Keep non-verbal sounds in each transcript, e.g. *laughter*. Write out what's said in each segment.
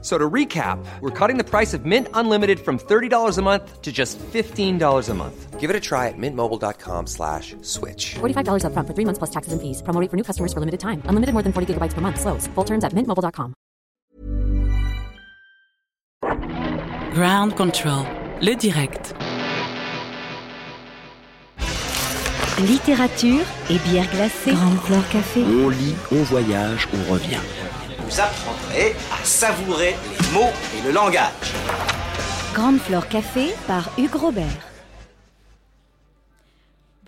So to recap, we're cutting the price of Mint Unlimited from $30 a month to just $15 a month. Give it a try at mintmobile.com slash switch. $45 upfront for three months plus taxes and fees. Promo rate for new customers for limited time. Unlimited more than 40 gigabytes per month. Slows. Full terms at mintmobile.com. Ground Control, le direct. Littérature et bière glacée. Grande Flore Café. On lit, on voyage, on revient. Vous apprendrez à savourer les mots et le langage. Grande Flore Café par Hugues Robert.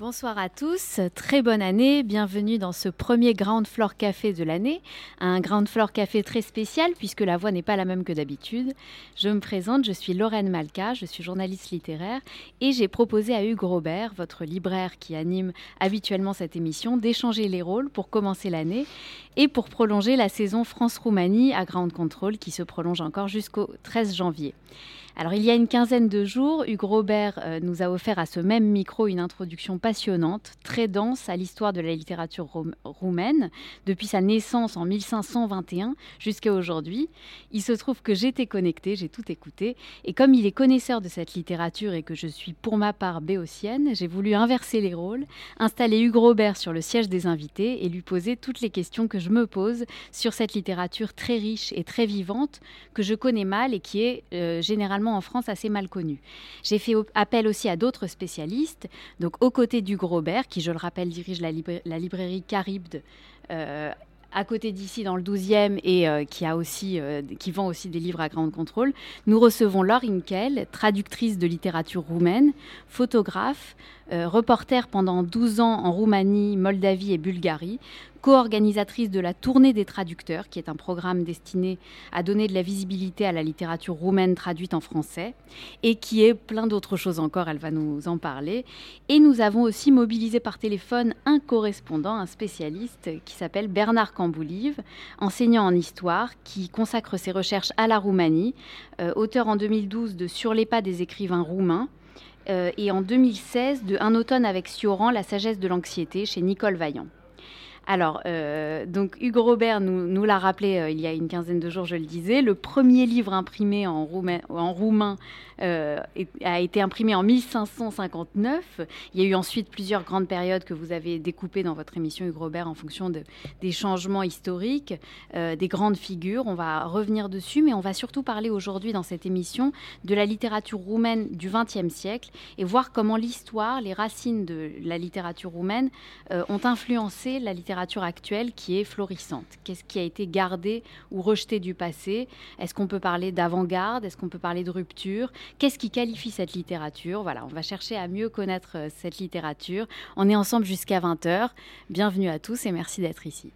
Bonsoir à tous, très bonne année, bienvenue dans ce premier Ground Floor Café de l'année, un Ground Floor Café très spécial puisque la voix n'est pas la même que d'habitude. Je me présente, je suis Lorraine Malka, je suis journaliste littéraire et j'ai proposé à Hugues Robert, votre libraire qui anime habituellement cette émission, d'échanger les rôles pour commencer l'année et pour prolonger la saison France-Roumanie à Ground Control qui se prolonge encore jusqu'au 13 janvier. Alors il y a une quinzaine de jours, Hugues Robert euh, nous a offert à ce même micro une introduction passionnante, très dense à l'histoire de la littérature roumaine, depuis sa naissance en 1521 jusqu'à aujourd'hui. Il se trouve que j'étais connectée, j'ai tout écouté, et comme il est connaisseur de cette littérature et que je suis pour ma part béotienne, j'ai voulu inverser les rôles, installer Hugues Robert sur le siège des invités et lui poser toutes les questions que je me pose sur cette littérature très riche et très vivante que je connais mal et qui est euh, généralement en France assez mal connu. J'ai fait appel aussi à d'autres spécialistes, donc aux côtés du Grobert, qui, je le rappelle, dirige la, librairie Caribde. Euh, à côté d'ici dans le 12e et euh, qui, a aussi, euh, qui vend aussi des livres à grande contrôle, nous recevons Laure Inkel, traductrice de littérature roumaine, photographe, reporter pendant 12 ans en Roumanie, Moldavie et Bulgarie, co-organisatrice de la Tournée des traducteurs, qui est un programme destiné à donner de la visibilité à la littérature roumaine traduite en français, et qui est plein d'autres choses encore, elle va nous en parler. Et nous avons aussi mobilisé par téléphone un correspondant, un spécialiste, qui s'appelle Bernard Camboulive, enseignant en histoire, qui consacre ses recherches à la Roumanie, euh, auteur en 2012 de Sur les pas des écrivains roumains, euh, et en 2016 de Un automne avec Sioran, La sagesse de l'anxiété, chez Nicole Vaillant. Alors, euh, donc Hugo Robert nous, l'a rappelé euh, il y a une quinzaine de jours, je le disais. Le premier livre imprimé en, roumain euh, a été imprimé en 1559. Il y a eu ensuite plusieurs grandes périodes que vous avez découpées dans votre émission Hugues Robert en fonction de, des changements historiques, des grandes figures. On va revenir dessus, mais on va surtout parler aujourd'hui dans cette émission de la littérature roumaine du XXe siècle et voir comment l'histoire, les racines de la littérature roumaine ont influencé la littérature actuelle qui est florissante. Qu'est-ce qui a été gardé ou rejeté du passé? Est-ce qu'on peut parler d'avant-garde? Est-ce qu'on peut parler de rupture? Qu'est-ce qui qualifie cette littérature? Voilà, on va chercher à mieux connaître euh, cette littérature. On est ensemble jusqu'à 20h. Bienvenue à tous et merci d'être ici.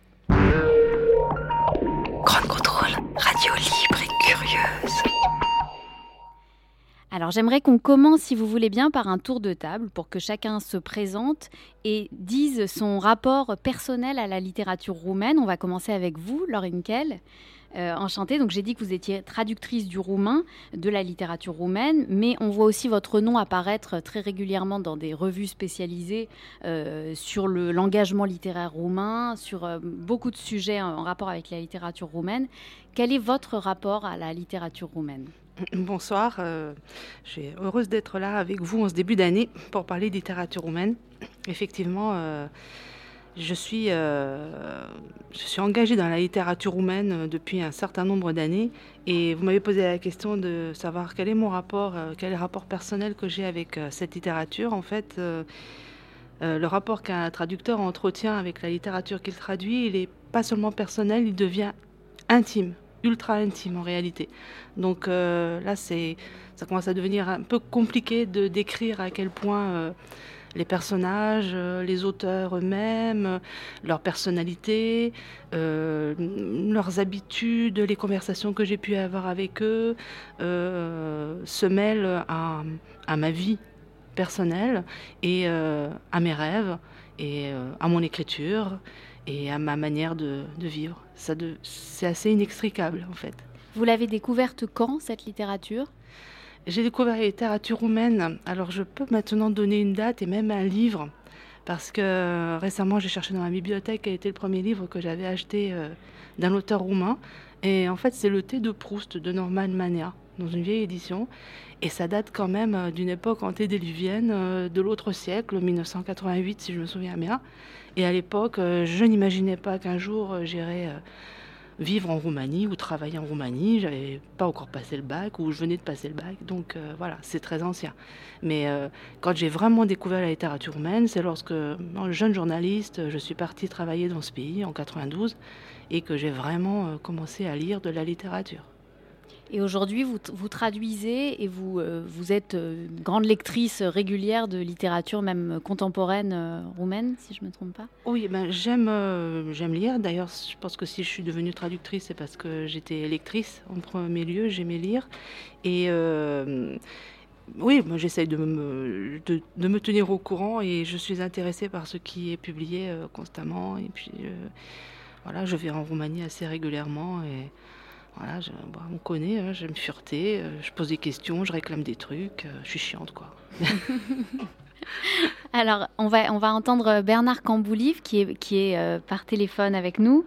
Grand contrôle, radio libre et curieuse. Alors j'aimerais qu'on commence, si vous voulez bien, par un tour de table pour que chacun se présente et dise son rapport personnel à la littérature roumaine. On va commencer avec vous, Laure Kell. Euh, enchantée. Donc j'ai dit que vous étiez traductrice du roumain, de la littérature roumaine, mais on voit aussi votre nom apparaître très régulièrement dans des revues spécialisées euh, sur l'engagement littéraire roumain, sur euh, beaucoup de sujets en rapport avec la littérature roumaine. Quel est votre rapport à la littérature roumaine? Bonsoir, je suis heureuse d'être là avec vous en ce début d'année pour parler de littérature roumaine. Effectivement, je suis, euh, je suis engagée dans la littérature roumaine euh, depuis un certain nombre d'années et vous m'avez posé la question de savoir quel est mon rapport, euh, quel est le rapport personnel que j'ai avec cette littérature. En fait, le rapport qu'un traducteur entretient avec la littérature qu'il traduit, il n'est pas seulement personnel, il devient intime, ultra intime en réalité. Donc là, c'est, ça commence à devenir un peu compliqué de décrire à quel point les personnages, euh, les auteurs eux-mêmes, leur personnalité, euh, leurs habitudes, les conversations que j'ai pu avoir avec eux, euh, se mêlent à, ma vie personnelle et à mes rêves et à mon écriture et à ma manière de, vivre. Ça c'est assez inextricable en fait. Vous l'avez découverte quand, cette littérature? J'ai découvert la littérature roumaine. Alors je peux maintenant donner une date et même un livre, parce que récemment j'ai cherché dans ma bibliothèque quel était le premier livre que j'avais acheté euh, d'un auteur roumain. Et en fait c'est le thé de Proust de Norman Mania, dans une vieille édition. Et ça date quand même euh, d'une époque antédiluvienne euh, de l'autre siècle, 1988 si je me souviens bien. Et à l'époque, euh, je n'imaginais pas qu'un jour j'irais vivre en Roumanie ou travailler en Roumanie. J'avais pas encore passé le bac ou je venais de passer le bac. Donc voilà, c'est très ancien. Mais quand j'ai vraiment découvert la littérature roumaine, c'est lorsque, jeune journaliste, je suis partie travailler dans ce pays en 92 et que j'ai vraiment commencé à lire de la littérature. Et aujourd'hui, vous, vous, traduisez et vous, euh, vous êtes euh, grande lectrice régulière de littérature, même contemporaine euh, roumaine, si je ne me trompe pas Oui, ben, j'aime, j'aime lire. D'ailleurs, je pense que si je suis devenue traductrice, c'est parce que j'étais lectrice en premier lieu, j'aimais lire. Et oui, moi j'essaye de me, de, de, me tenir au courant et je suis intéressée par ce qui est publié constamment. Et puis, voilà, je vais en Roumanie assez régulièrement. Et, voilà, bah, on connaît, hein, j'aime fureter, euh, je pose des questions, je réclame des trucs, euh, je suis chiante quoi. *laughs* Alors, on va, on va entendre Bernard Camboulive qui est, qui est euh, par téléphone avec nous.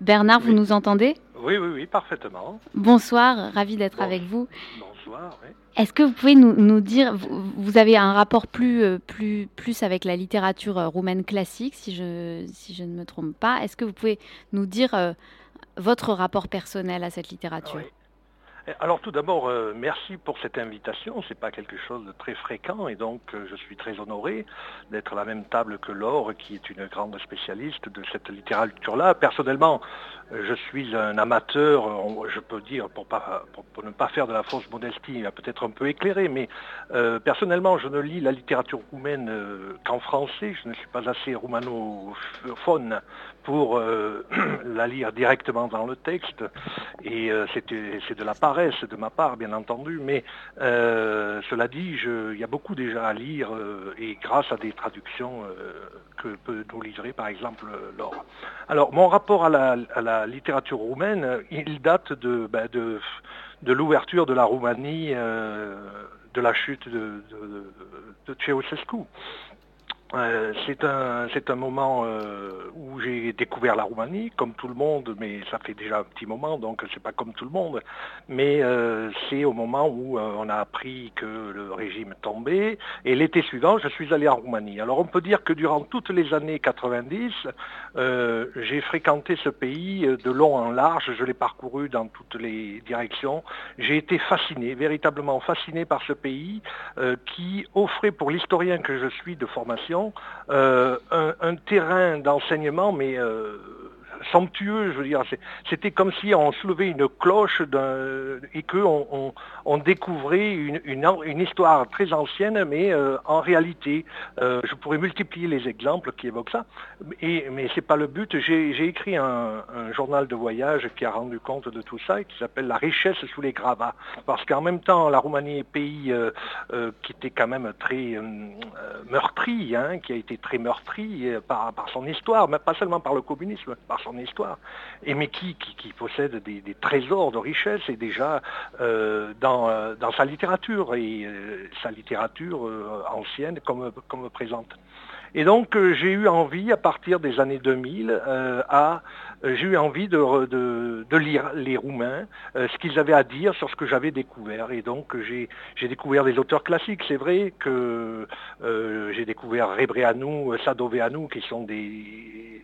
Bernard, vous nous entendez? Oui, oui, oui, parfaitement. Bonsoir, ravi d'être avec vous. Bonsoir, oui. Est-ce que vous pouvez nous, nous dire, vous, vous, avez un rapport plus, plus, plus avec la littérature roumaine classique, si je, si je ne me trompe pas? Est-ce que vous pouvez nous dire votre rapport personnel à cette littérature? Alors tout d'abord, euh, merci pour cette invitation. C'est pas quelque chose de très fréquent et donc euh, je suis très honoré d'être à la même table que Laure, qui est une grande spécialiste de cette littérature-là. Personnellement, je suis un amateur, je peux dire, pour, ne pas faire de la fausse modestie, peut-être un peu éclairé, mais euh, personnellement, je ne lis la littérature roumaine euh, qu'en français. Je ne suis pas assez roumanophone pour euh, *clears throat* la lire directement dans le texte. Et c'est de la paresse de ma part, bien entendu. Mais cela dit, il y a beaucoup déjà à lire et grâce à des traductions que peut nous livrer, par exemple, Laure. Alors, mon rapport à la littérature roumaine, il date de, ben, l'ouverture de la Roumanie, euh, de la chute de, de, de. Euh, c'est un, un moment euh, où j'ai découvert la Roumanie, comme tout le monde, mais ça fait déjà un petit moment, donc c'est pas comme tout le monde. Mais euh, c'est au moment où on a appris que le régime tombait, et l'été suivant, je suis allé en Roumanie. Alors on peut dire que durant toutes les années 90, j'ai fréquenté ce pays de long en large, je l'ai parcouru dans toutes les directions. J'ai été fasciné, véritablement fasciné par ce pays qui offrait pour l'historien que je suis de formation euh, un, terrain d'enseignement, mais euh, somptueux, je veux dire. C'était comme si on soulevait une cloche et qu'on on, on, découvrait une, histoire très ancienne, mais euh, en réalité, euh, je pourrais multiplier les exemples qui évoquent ça, et, mais ce n'est pas le but. J'ai écrit un, journal de voyage qui a rendu compte de tout ça et qui s'appelle La richesse sous les gravats. Parce qu'en même temps, la Roumanie est pays euh, qui était quand même très meurtri, hein, qui a été très meurtri par, son histoire, mais pas seulement par le communisme, son histoire, et mais qui, qui, possède des, trésors de richesse et déjà euh, dans, euh, dans, sa littérature, et euh, sa littérature ancienne comme, comme présente. Et donc j'ai eu envie, à partir des années 2000, à j'ai eu envie de, de, lire les Roumains, ce qu'ils avaient à dire sur ce que j'avais découvert. Et donc j'ai découvert des auteurs classiques. C'est vrai que j'ai découvert Rebreanu, Sadoveanu, qui sont des,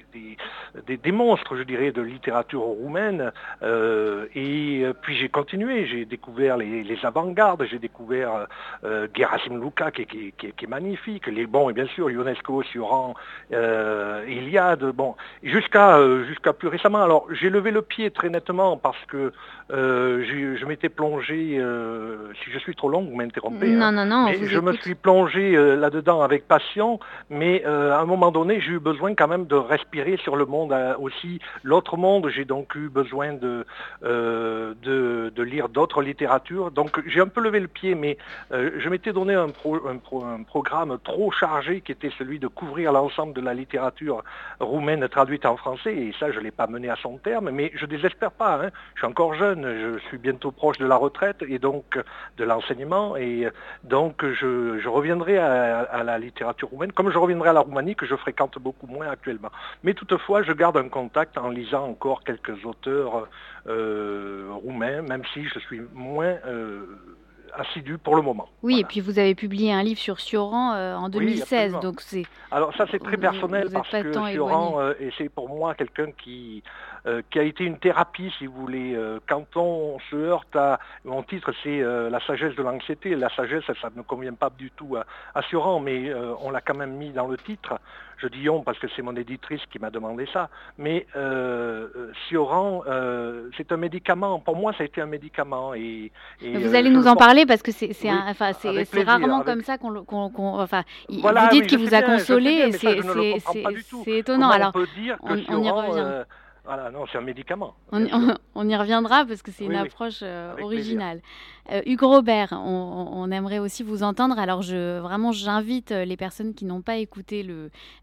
des, monstres, je dirais, de littérature roumaine. Euh, et euh, puis j'ai continué, j'ai découvert les, avant-gardes, j'ai découvert euh, Gerasim Luka qui, est magnifique, les bons et bien sûr Ionesco, Sioran, euh, Iliade, bon, jusqu'à jusqu'à plus récemment. Alors j'ai levé le pied très nettement parce que je m'étais plongé, si je suis trop long, vous m'interrompez. Non, hein, non, non. Mais je me suis plongé là-dedans avec passion, mais à un moment donné, j'ai eu besoin quand même de respirer sur le monde aussi l'autre monde. J'ai donc eu besoin de, de, lire d'autres littératures. Donc j'ai un peu levé le pied, mais je m'étais donné un, un, programme trop chargé qui était celui de couvrir l'ensemble de la littérature roumaine traduite en français. Et ça, je ne l'ai pas mené à son terme, mais je désespère pas. Hein. Je suis encore jeune, je suis bientôt proche de la retraite et donc de l'enseignement. Et donc je, reviendrai à, la littérature roumaine, comme je reviendrai à la Roumanie, que je fréquente beaucoup moins actuellement. Mais toutefois, je garde un contact en lisant encore quelques auteurs euh, roumains, même si je suis moins... Euh, assidu pour le moment. Oui, et puis vous avez publié un livre sur Sioran euh, en 2016, donc c'est. Alors ça c'est très personnel parce que Sioran, euh, et c'est pour moi quelqu'un qui euh, qui a été une thérapie, si vous voulez. quand on se heurte à, mon titre c'est la sagesse de l'anxiété. La sagesse, ça, ne convient pas du tout à, à Sioran, mais on l'a quand même mis dans le titre. Je dis on parce que c'est mon éditrice qui m'a demandé ça. Mais euh, Sioran, c'est un médicament. Pour moi, ça a été un médicament. Et, vous allez nous en parler parce que c'est enfin, rarement comme ça qu'on. enfin, vous dites qu'il vous a consolé c'est étonnant. Alors, on, y revient. Euh, voilà, non, c'est un médicament. On, y *laughs* reviendra parce que c'est une approche euh, originale. Euh, Hugues Robert, on, aimerait aussi vous entendre. Alors, je, vraiment, j'invite les personnes qui n'ont pas écouté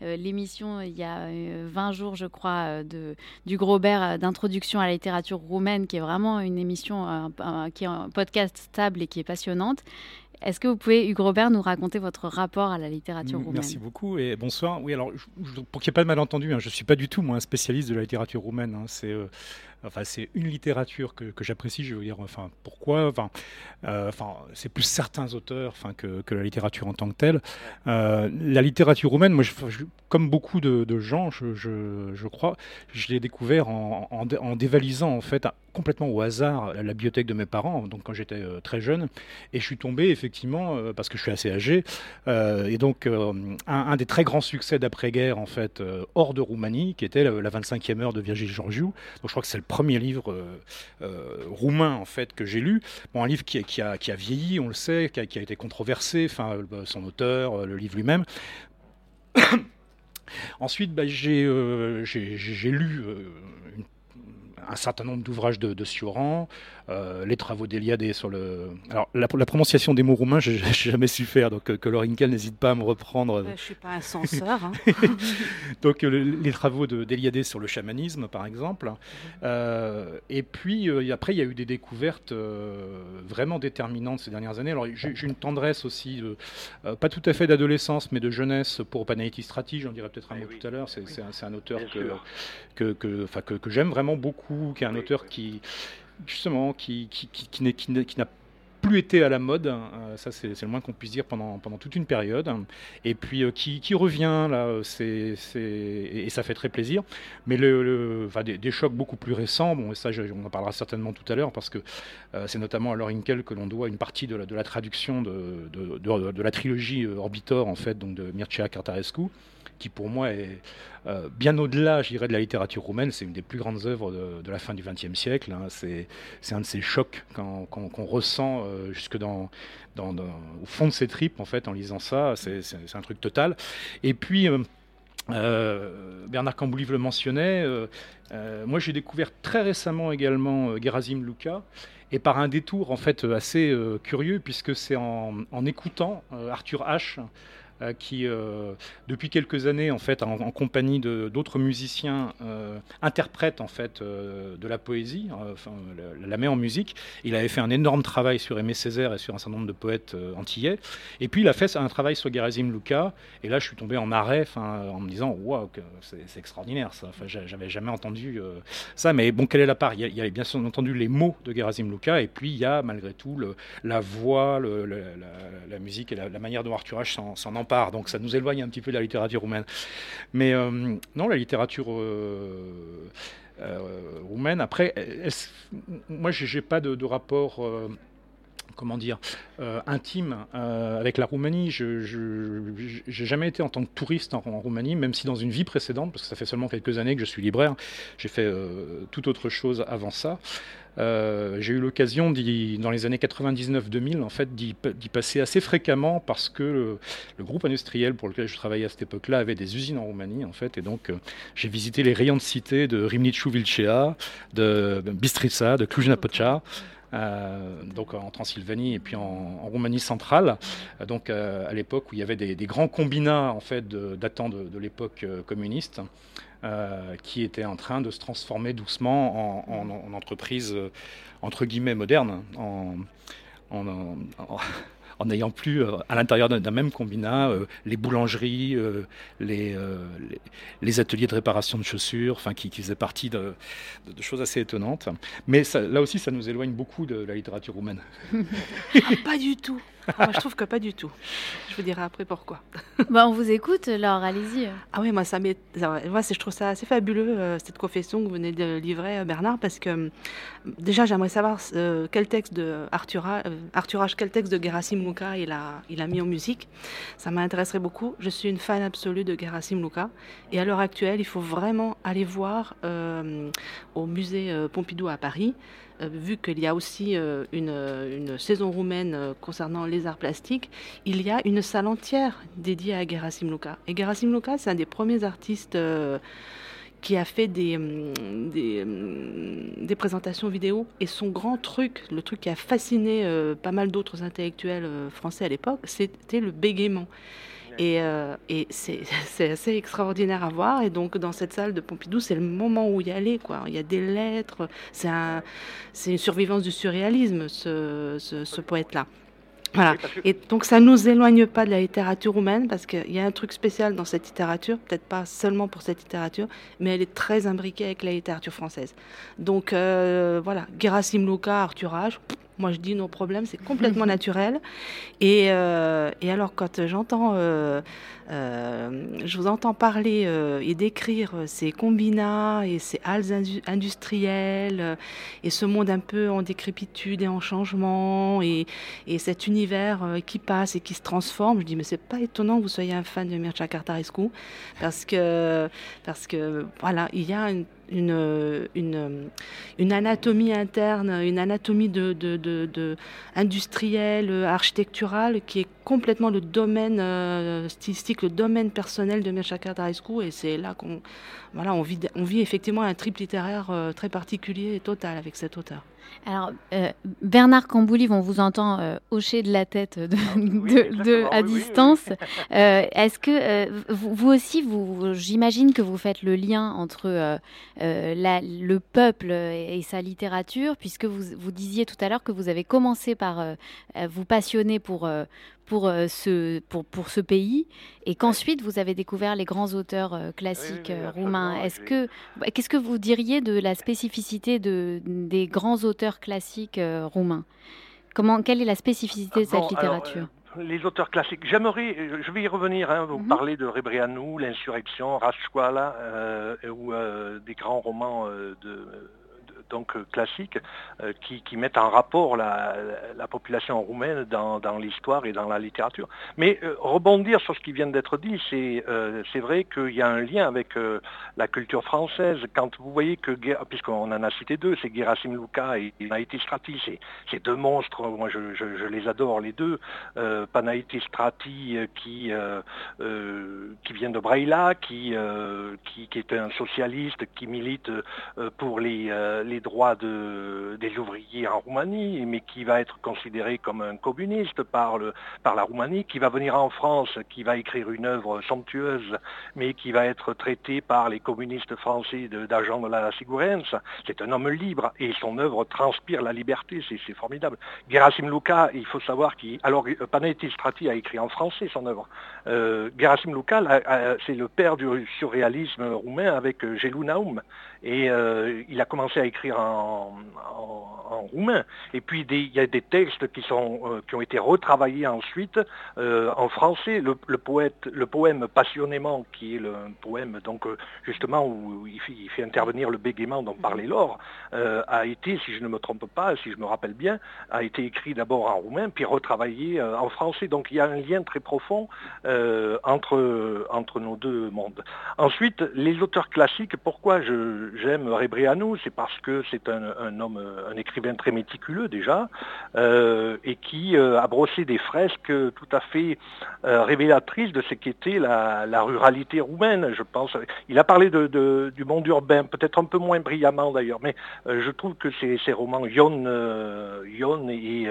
l'émission il y a 20 jours, je crois, de, d'Hugues Robert d'introduction à la littérature roumaine, qui est vraiment une émission, qui est un podcast stable et qui est passionnante. Est-ce que vous pouvez, Hugues Robert, nous raconter votre rapport à la littérature roumaine Merci beaucoup et bonsoir. Oui, alors, pour qu'il n'y ait pas de malentendu, hein, je ne suis pas du tout moi, un spécialiste de la littérature roumaine. Hein. c'est euh, Enfin, c'est une littérature que, j'apprécie. Je veux dire, enfin, pourquoi Enfin, euh, enfin, c'est plus certains auteurs, enfin, que, la littérature en tant que telle. Euh, la littérature roumaine, moi, comme beaucoup de, gens, je, crois, je l'ai découvert en, dévalisant en fait complètement au hasard la, bibliothèque de mes parents, donc quand j'étais euh, très jeune, et je suis tombé effectivement parce que je suis assez âgé, et donc un, des très grands succès d'après-guerre en fait hors de Roumanie, qui était la, 25e heure de Virgile Georgiou. Donc je crois que c'est le premier livre euh, euh, roumain en fait que j'ai lu. Bon, un livre qui, a, vieilli, on le sait, qui a, été controversé, euh, son auteur, le livre lui-même. *coughs* Ensuite, bah, j'ai lu un certain nombre d'ouvrages de, de Sioran, euh, les travaux d'Eliade sur le. Alors, la, prononciation des mots roumains, je n'ai *laughs* jamais su faire, donc euh, que Lorinkel n'hésite pas à me reprendre. je ne suis pas un censeur. Hein. *laughs* donc, euh, les travaux d'Eliade sur le chamanisme, par exemple. et puis, après, il y a eu des découvertes vraiment déterminantes ces dernières années. Alors, j'ai une tendresse aussi, pas tout à fait d'adolescence, mais de jeunesse pour Panaïtis Strati, j'en dirai peut-être un eh mot tout à l'heure. C'est un, auteur que, que, que, que j'aime vraiment beaucoup, qui est un auteur qui justement, qui, qui, qui, qui n'a plus été à la mode, euh, ça c'est le moins qu'on puisse dire pendant, pendant toute une période, et puis euh, qui, revient là, c'est et ça fait très plaisir. Mais le, enfin, des, chocs beaucoup plus récents, bon, et ça on en parlera certainement tout à l'heure, parce que euh, c'est notamment à Lorinkel que l'on doit une partie de la, de la traduction de, de, de, la trilogie Orbitor, en fait, donc de Mircea Cartarescu qui pour moi est euh, bien au-delà, je dirais, de la littérature roumaine. C'est une des plus grandes œuvres de, la fin du XXe siècle. Hein. C'est, un de ces chocs qu'on, ressent euh, jusque dans, au fond de ses tripes, en fait, en lisant ça. C'est, un truc total. Et puis... Euh, Bernard Camboulive le mentionnait. moi, j'ai découvert très récemment également Gerasim Luca, et par un détour en fait assez curieux, puisque c'est en écoutant Arthur H. Euh, qui, euh, depuis quelques années, en fait, en, compagnie d'autres musiciens, euh, interprète en fait de la poésie, enfin, la, met en musique. Il avait fait un énorme travail sur Aimé Césaire et sur un certain nombre de poètes antillais. Et puis, il a fait un travail sur Gerasim Luca. Et là, je suis tombé en arrêt, en me disant, waouh, c'est extraordinaire ça. J'avais jamais entendu ça. Mais bon, quelle est la part? Il y, a, bien entendu les mots de Gerasim Luca, et puis il y a malgré tout la voix, la, musique et la, manière dont Arthur H s'en empare donc ça nous éloigne un petit peu de la littérature roumaine. Mais euh, non, la littérature euh, euh, roumaine, après, moi, j'ai pas de, rapport comment dire, intime avec la Roumanie. Je n'ai jamais été en tant que touriste en, Roumanie, même si dans une vie précédente, parce que ça fait seulement quelques années que je suis libraire, j'ai fait euh, toute autre chose avant ça. J'ai eu l'occasion, dans les années 99-2000, en fait, d'y passer assez fréquemment parce que le, groupe industriel pour lequel je travaillais à cette époque-là avait des usines en Roumanie, en fait, et donc j'ai visité les rayons de cité de Rimnicu Vilcea, de Bistrița, de Cluj-Napoca. Euh, donc en Transylvanie et puis en, Roumanie centrale, donc euh, à l'époque où il y avait des, grands combinats en fait datant de, l'époque euh, qui étaient en train de se transformer doucement en, entreprise entre guillemets moderne, en, n'ayant plus euh, à l'intérieur d'un même combinat euh, les boulangeries, euh, les, ateliers de réparation de chaussures, enfin qui, faisaient partie de, choses assez étonnantes. Mais là aussi, ça nous éloigne beaucoup de la littérature roumaine. *laughs* pas du tout. Ah, je trouve que pas du tout. Je vous dirai après pourquoi. *laughs* bah, on vous écoute, Laure, allez-y. Ah oui, moi, ça moi, je trouve ça assez fabuleux, cette confession que vous venez de livrer, Bernard, parce que déjà, j'aimerais savoir quel texte de Arthurage, Arthurage, quel texte de Gerasim il a, il a mis en musique. Ça m'intéresserait beaucoup. Je suis une fan absolue de Gerasim Luka. Et à l'heure actuelle, il faut vraiment aller voir euh, au musée euh, Pompidou à Paris, euh, vu qu'il y a aussi une, une, saison roumaine concernant les arts plastiques, il y a une salle entière dédiée à Gerasim Luka. Et Gerasim Luka, c'est un des premiers artistes qui a fait des, hum, hum, des, présentations vidéo. Et son grand truc, le truc qui a fasciné euh, pas mal d'autres intellectuels euh, français à l'époque, c'était le bégaiement. Et, euh, et *laughs* c'est assez extraordinaire à voir. Et donc, dans cette salle de Pompidou, c'est le moment où y aller. Quoi. Il y a des lettres. C'est un, une survivance du surréalisme, ce, ce poète-là. Voilà. Et donc ça ne nous éloigne pas de la littérature roumaine parce qu'il y a un truc spécial dans cette littérature, peut-être pas seulement pour cette littérature, mais elle est très imbriquée avec la littérature française. Donc euh, voilà, Gerasim Luka, Arthur H, moi, je dis nos problèmes, c'est complètement *laughs* naturel. Et, euh, et, alors, quand j'entends, euh, euh, je vous entends parler et décrire ces combinats et ces halles industrielles et ce monde un peu en décrépitude et en changement et, et cet univers qui passe et qui se transforme, je dis, mais c'est pas étonnant que vous soyez un fan de Mircea Cartarescu parce que, parce que voilà, il y a une une, anatomie interne, une anatomie de, de, de, industrielle, architecturale, qui est complètement le domaine euh, stylistique, le domaine personnel de Mircea Tarescu. Et c'est là qu'on voilà, on vit, on vit effectivement un trip littéraire euh, très particulier et total avec cet auteur. Alors, euh, Bernard Camboulive, on vous entend euh, hocher de la tête de, ah à distance. Euh, est-ce que vous, aussi, vous, j'imagine que vous faites le lien entre le peuple et, sa littérature, puisque vous, vous disiez tout à l'heure que vous avez commencé par vous passionner pour, pour, euh, ce, pour, pour ce pays et qu'ensuite vous avez découvert les grands auteurs euh, classiques euh, roumains. Est-ce que, qu'est-ce que vous diriez de la spécificité de, des grands auteurs classiques roumains? Comment, Quelle est la spécificité de cette littérature? les auteurs classiques. J'aimerais, je vais y revenir, hein, vous mhm. parlez de Rebreanu, L'insurrection, Rascuala, ou des grands romans de donc euh, classiques euh, qui, mettent en rapport la, population roumaine dans, l'histoire et dans la littérature. Mais euh, rebondir sur ce qui vient d'être dit, c'est vrai qu'il y a un lien avec la culture française. Quand vous voyez que, puisqu'on en a cité deux, c'est Gerasim Luka et Panaïtis Strati, c'est deux monstres, moi je, les adore les deux. Panaïtis Strati qui, qui vient de Braila, qui, qui, qui, est un socialiste, qui milite pour les droits de, des ouvriers en Roumanie, mais qui va être considéré comme un communiste par, le, par la Roumanie, qui va venir en France, qui va écrire une œuvre somptueuse, mais qui va être traité par les communistes français d'agents de, la Sigurens. C'est un homme libre et son œuvre transpire la liberté, c'est formidable. Gerasim Luka, il faut savoir qu'il... Alors, Panetti Strati a écrit en français son œuvre. Euh, Gerasim Luka, c'est le père du surréalisme roumain avec Gelou Naum. Et euh, il a commencé à écrire écrire en, roumain. Et puis il y a des textes qui, sont, euh, qui ont été retravaillés ensuite euh, en français. Le, poète, le poème Passionnément, qui est le poème donc justement où il fait, intervenir le bégaiement dont parlait Laure, a été, si je ne me trompe pas, si je me rappelle bien, a été écrit d'abord en roumain, puis retravaillé en français. Donc il y a un lien très profond entre, entre nos deux mondes. Ensuite, les auteurs classiques, pourquoi j'aime Rebriano C'est parce que c'est un, homme, un écrivain très méticuleux déjà, euh, et qui euh, a brossé des fresques tout à fait euh, révélatrices de ce qu'était la, ruralité roumaine, je pense. Il a parlé du monde urbain, peut-être un peu moins brillamment d'ailleurs, mais je trouve que ces, romans Ion, et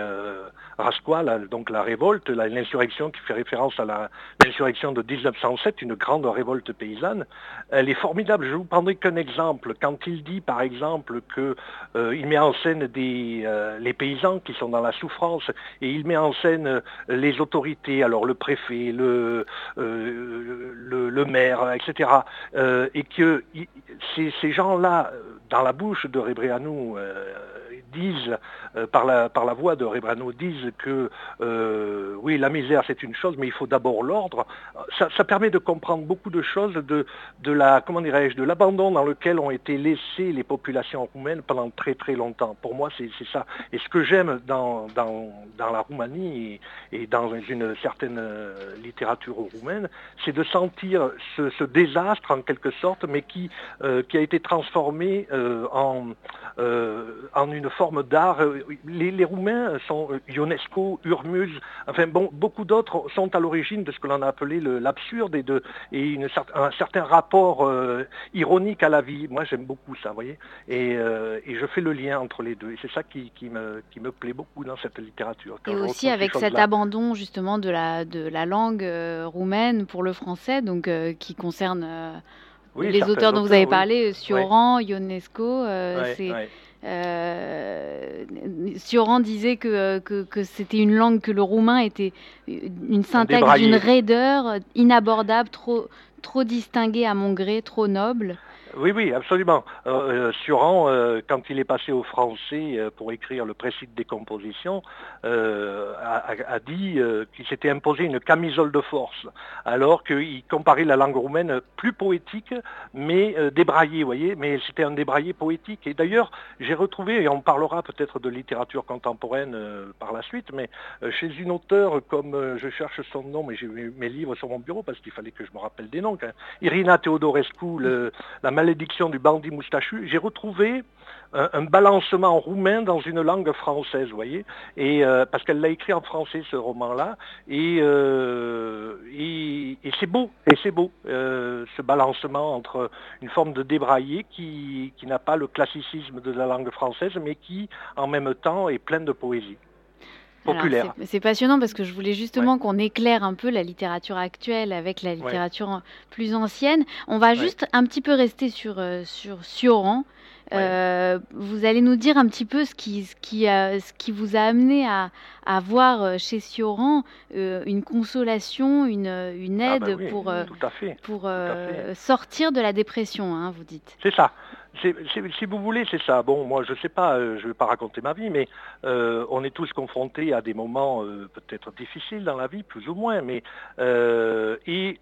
Rasqua, donc la révolte, l'insurrection qui fait référence à l'insurrection de 1907, une grande révolte paysanne, elle est formidable. Je vous prendrai qu'un exemple. Quand il dit, par exemple, qu'il euh, met en scène des, euh, les paysans qui sont dans la souffrance, et il met en scène euh, les autorités, alors le préfet, le, le, maire, etc., et que ces, gens-là, dans la bouche de Rebreanu, disent, par, la, par la voix de Rebrano, disent que oui, la misère c'est une chose, mais il faut d'abord l'ordre, ça, permet de comprendre beaucoup de choses de, la, comment dirais-je, de l'abandon dans lequel ont été laissées les populations roumaines pendant très très longtemps. Pour moi, c'est ça. Et ce que j'aime dans, la Roumanie et, dans une certaine euh, littérature roumaine, c'est de sentir ce, désastre en quelque sorte, mais qui, euh, a été transformé euh, en, en une forme d'art. Les, Roumains sont Ionesco, Urmuz, enfin bon, beaucoup d'autres sont à l'origine de ce que l'on a appelé l'absurde et, de, et une, un certain rapport euh, ironique à la vie. Moi, j'aime beaucoup ça, vous voyez. Euh, et, je fais le lien entre les deux. Et c'est ça qui, me, qui me plaît beaucoup dans cette littérature. Et aussi avec cet abandon justement de la, de la langue euh, roumaine pour le français, donc qui concerne les auteurs dont vous avez parlé, Sioran, Ionesco. Sioran disait que, que, que c'était une langue que le roumain était une syntaxe d'une raideur inabordable, trop, trop distingué à mon gré, trop noble. Oui, oui, absolument. Euh, euh Suran, euh, quand il est passé au français pour écrire le précis de décomposition, a, dit qu'il s'était imposé une camisole de force, alors qu'il comparait la langue roumaine plus poétique, mais débraillée, vous voyez, mais c'était un débraillé poétique. Et d'ailleurs, j'ai retrouvé, et on parlera peut-être de littérature contemporaine par la suite, mais chez une auteure comme, je cherche son nom, mais j'ai mes livres sur mon bureau parce qu'il fallait que je me rappelle des noms, Irina Teodorescu, le, la malédiction du bandit moustachu, j'ai retrouvé un, balancement roumain dans une langue française, vous voyez, euh, parce qu'elle l'a écrit en français ce roman-là, et, euh, c'est beau, et c'est beau euh, ce balancement entre une forme de débraillé qui, qui n'a pas le classicisme de la langue française, mais qui en même temps est pleine de poésie. C'est passionnant parce que je voulais justement qu'on éclaire un peu la littérature actuelle avec la littérature plus ancienne. On va juste un petit peu rester sur, euh, sur Sioran. Euh, vous allez nous dire un petit peu ce qui, ce qui, ce qui vous a amené à, à voir euh, chez Sioran une consolation, une, une ah, aide bah pour, pour sortir de la dépression, hein, vous dites. C'est ça si vous voulez, c'est ça. Bon, moi, je ne sais pas, euh, je ne vais pas raconter ma vie, mais euh, on est tous confrontés à des moments euh, peut-être difficiles dans la vie, plus ou moins. Mais et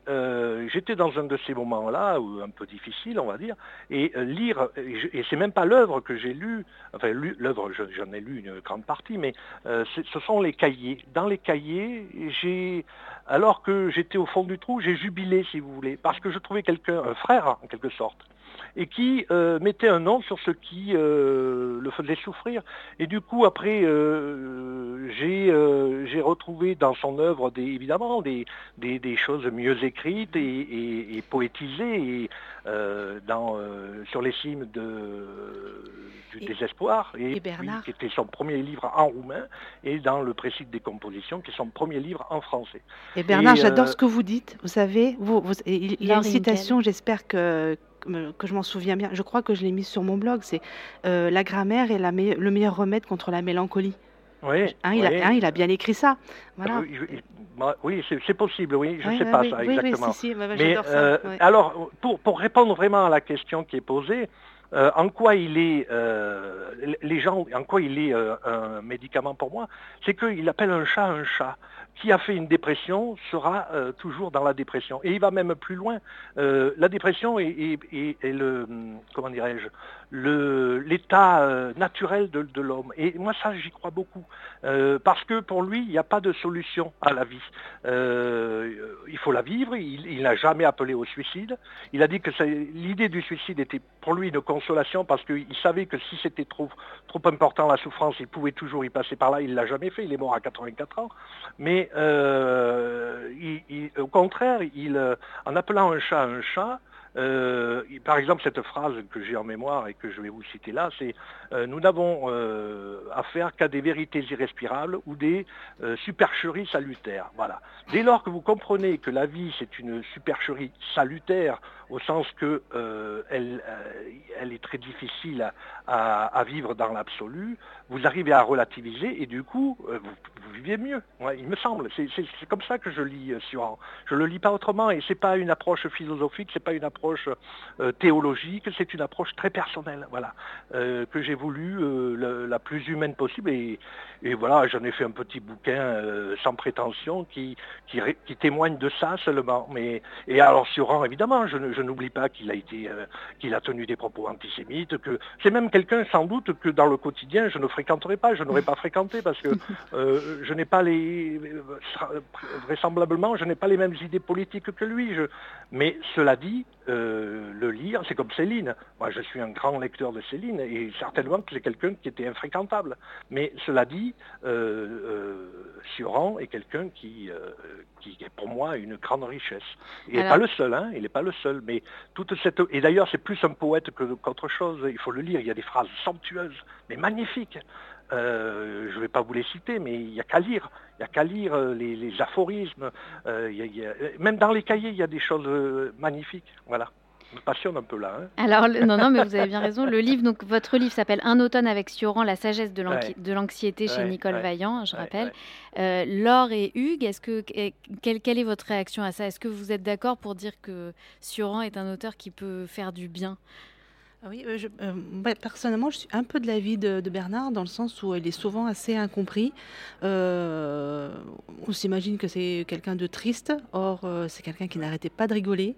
j'étais dans un de ces moments-là, un peu difficile, on va dire, et lire. Et, c'est même pas l'œuvre que j'ai lue. Enfin, l'œuvre, j'en ai lu une grande partie, mais ce sont les cahiers. Dans les cahiers, alors que j'étais au fond du trou, j'ai jubilé, si vous voulez, parce que je trouvais quelqu'un, un frère en quelque sorte et qui euh, mettait un nom sur ce qui euh, le faisait souffrir. Et du coup, après, euh, j'ai retrouvé dans son œuvre des, évidemment des, des, choses mieux écrites et, poétisées et, dans, sur les cimes de, du désespoir, et, qui était son premier livre en roumain, et dans le précis de décomposition, qui est son premier livre en français. Et Bernard, j'adore ce que vous dites. Vous savez, vous, il y a une citation, j'espère que que je m'en souviens bien, je crois que je l'ai mise sur mon blog, c'est euh, La grammaire est la le meilleur remède contre la mélancolie. Oui, hein, il, A, il, a, bien écrit ça. Voilà. Oui, c'est possible, oui, je ne sais pas ça exactement. Mais alors, pour, pour, répondre vraiment à la question qui est posée, en quoi il est, les gens, en quoi il est un médicament pour moi, c'est qu'il appelle un chat un chat qui a fait une dépression sera euh, toujours dans la dépression. Et il va même plus loin. Euh, la dépression est, le, comment dirais-je, l'état euh, naturel de, l'homme. Et moi, ça, j'y crois beaucoup. parce que pour lui, il n'y a pas de solution à la vie. il faut la vivre. Il, n'a jamais appelé au suicide. Il a dit que l'idée du suicide était pour lui une consolation parce qu'il savait que si c'était trop, important la souffrance, il pouvait toujours y passer par là. Il ne l'a jamais fait. Il est mort à 84 ans. Mais euh, au contraire, il, euh, en appelant un chat un chat, euh, par exemple, cette phrase que j'ai en mémoire et que je vais vous citer là, c'est nous n'avons affaire qu'à des vérités irrespirables ou des supercheries salutaires. Voilà. Dès lors que vous comprenez que la vie c'est une supercherie salutaire au sens que elle, elle, est très difficile à, vivre dans l'absolu, vous arrivez à relativiser et du coup vous, vivez mieux. il me semble. C'est comme ça que je lis Suran. Je le lis pas autrement et c'est pas une approche philosophique, c'est pas une approche euh, théologique, c'est une approche très personnelle, voilà, euh, que j'ai voulu euh, la plus humaine possible. Et, voilà, j'en ai fait un petit bouquin sans prétention qui, qui, témoigne de ça seulement. Mais, et alors Suran, évidemment, je, n'oublie pas qu'il a été, qu'il a tenu des propos antisémites, que c'est même quelqu'un sans doute que dans le quotidien je ne fréquenterai pas, je n'aurais pas fréquenté parce que *laughs* je n'ai pas les, vraisemblablement, je n'ai pas les mêmes idées politiques que lui. mais cela dit, euh, le lire, c'est comme Céline. Moi, je suis un grand lecteur de Céline et certainement que c'est quelqu'un qui était infréquentable. Mais cela dit, euh, euh Sioran est quelqu'un qui, euh, qui est pour moi une grande richesse. Il n'est pas le seul, hein, il n'est pas le seul. Mais toute cette et d'ailleurs, c'est plus un poète qu'autre chose. Il faut le lire. Il y a des phrases somptueuses, mais magnifiques. Euh, je ne vais pas vous les citer, mais il n'y a qu'à lire. Il n'y a qu'à lire euh, les, aphorismes. Euh, même dans les cahiers, il y a des choses magnifiques. Voilà. Me passionne un peu là. Hein. Alors, non, non, mais vous avez bien *laughs* raison. Le livre, donc, votre livre s'appelle Un automne avec Sioran, la sagesse de l'anxiété chez Nicole Vaillant, je rappelle. Laure et Hugues, est-ce que, quelle, quelle, est votre réaction à ça? Est-ce que vous êtes d'accord pour dire que Sioran est un auteur qui peut faire du bien? Oui, euh, euh, personnellement, je suis un peu de l'avis de, de, Bernard dans le sens où il est souvent assez incompris. Euh, on s'imagine que c'est quelqu'un de triste, or c'est quelqu'un qui n'arrêtait pas de rigoler.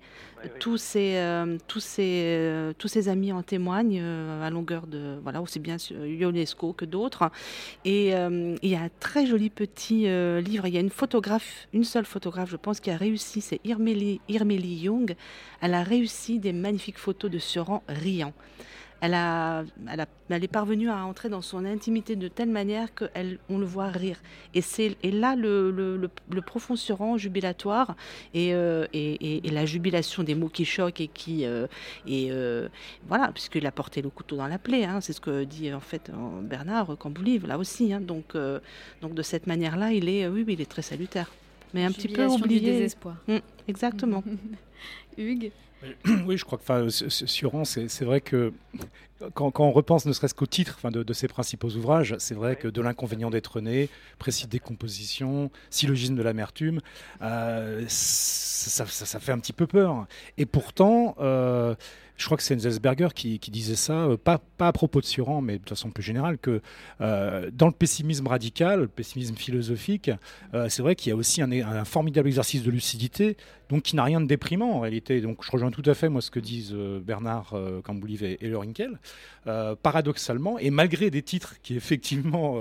tous, ses, tous, ses, tous ses amis en témoignent à longueur de voilà aussi bien UNESCO que d'autres. Et il y a un très joli petit livre. Il y a une photographe, une seule photographe, je pense, qui a réussi. C'est Irmeli, Irmeli Young. Elle a réussi des magnifiques photos de Suran riant. Elle, a, elle, est parvenue à entrer dans son intimité de telle manière qu'on le voit rire. Et c'est et là le, le, profond Suran jubilatoire euh, et, et, la jubilation des mots qui choquent et qui euh, et euh, voilà puisqu'il a porté le couteau dans la plaie. Hein, c'est ce que dit en fait Bernard Camboulive là aussi. Hein, donc donc de cette manière-là, il est oui, il est très salutaire, mais un petit peu oublié. désespoir. Mmh, exactement. *laughs* Hugues? *clears throat* oui, je crois que enfin, Suran, c'est vrai que quand, on repense ne serait-ce qu'au titre de, ses principaux ouvrages, c'est vrai que de l'inconvénient d'être né, précis décomposition, syllogisme de l'amertume, euh, ça, fait un petit peu peur. Et pourtant, euh, je crois que c'est Enzelsberger qui, disait ça, euh, pas, à propos de Suran, mais de façon plus générale, que euh, dans le pessimisme radical, le pessimisme philosophique, euh, c'est vrai qu'il y a aussi un, formidable exercice de lucidité, donc qui n'a rien de déprimant en réalité. Donc je rejoins tout à fait moi ce que disent Bernard Camboulive et, et Lorinkel. paradoxalement, et malgré des titres qui effectivement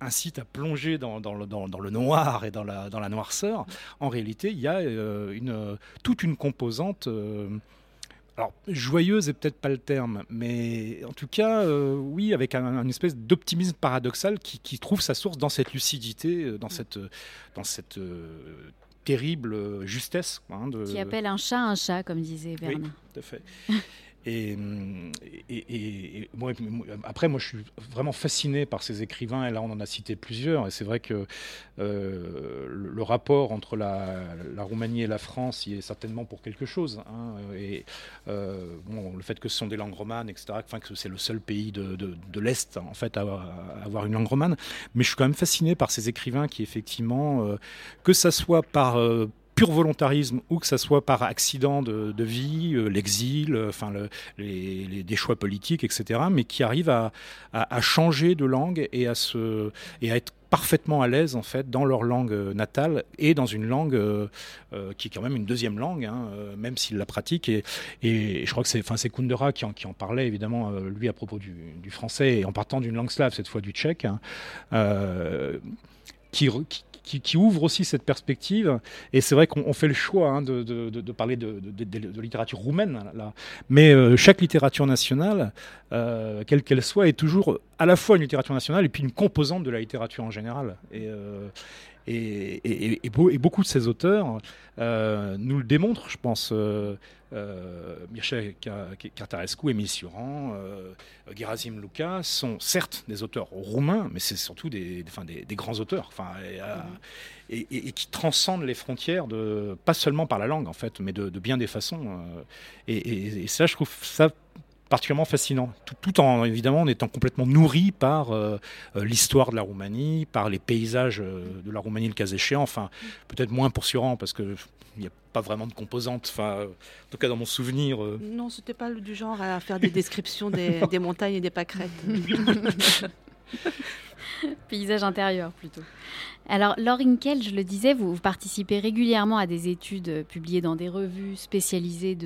incite à plonger dans, le, noir et dans la, dans la noirceur, en réalité, il y a euh, une, toute une composante. Euh, alors, joyeuse est peut-être pas le terme, mais en tout cas, euh, oui, avec un, une espèce d'optimisme paradoxal qui, trouve sa source dans cette lucidité, dans cette, dans cette terrible justesse. Hein, Qui appelle un chat un chat, comme disait Bernard. Oui, tout à fait. *laughs* Et, et, moi, après, moi, je suis vraiment fasciné par ces écrivains, et là, on en a cité plusieurs, et c'est vrai que euh, le, rapport entre la, Roumanie et la France y est certainement pour quelque chose. Hein, et euh, bon, le fait que ce sont des langues romanes, etc., que c'est le seul pays de, de, l'Est, en fait, à, avoir une langue romane. Mais je suis quand même fasciné par ces écrivains qui, effectivement, euh, que ça soit par pur volontarisme ou que ça soit par accident de, vie, l'exil, enfin les, des choix politiques, etc., mais qui arrivent à, changer de langue et à, se, et à être parfaitement à l'aise en fait dans leur langue euh, natale et dans une langue euh, euh, qui est quand même une deuxième langue, hein, même s'ils la pratiquent. Et, je crois que c'est, enfin, Kundera qui en, parlait évidemment lui à propos du, du, français et en partant d'une langue slave cette fois du tchèque, hein, qui, ouvre aussi cette perspective. Et c'est vrai qu'on fait le choix hein, de, parler de, littérature roumaine, là. mais euh, chaque littérature nationale, euh, quelle qu'elle soit, est toujours à la fois une littérature nationale et puis une composante de la littérature en général. Et, euh, et, beaucoup de ces auteurs nous le démontrent, je pense. Euh, Mircea Cartarescu, Émile Suran, euh, Gerasim Luca sont certes des auteurs roumains, mais c'est surtout des, des, grands auteurs, euh, et, qui transcendent les frontières, de, pas seulement par la langue en fait, mais de, bien des façons. et, ça, je trouve ça particulièrement fascinant, tout, en évidemment en étant complètement nourri par l'histoire de la Roumanie, par les paysages de la Roumanie le cas échéant, enfin peut-être moins pour Suran parce que il n'y a pas vraiment de composantes, enfin, en tout cas dans mon souvenir. Euh. Non, c'était pas du genre à faire des descriptions des, *laughs* des montagnes et des pâquerettes. *laughs* *laughs* Paysage intérieur plutôt. Alors, Laure Inkel, je le disais, vous, participez régulièrement à des études euh, publiées dans des revues spécialisées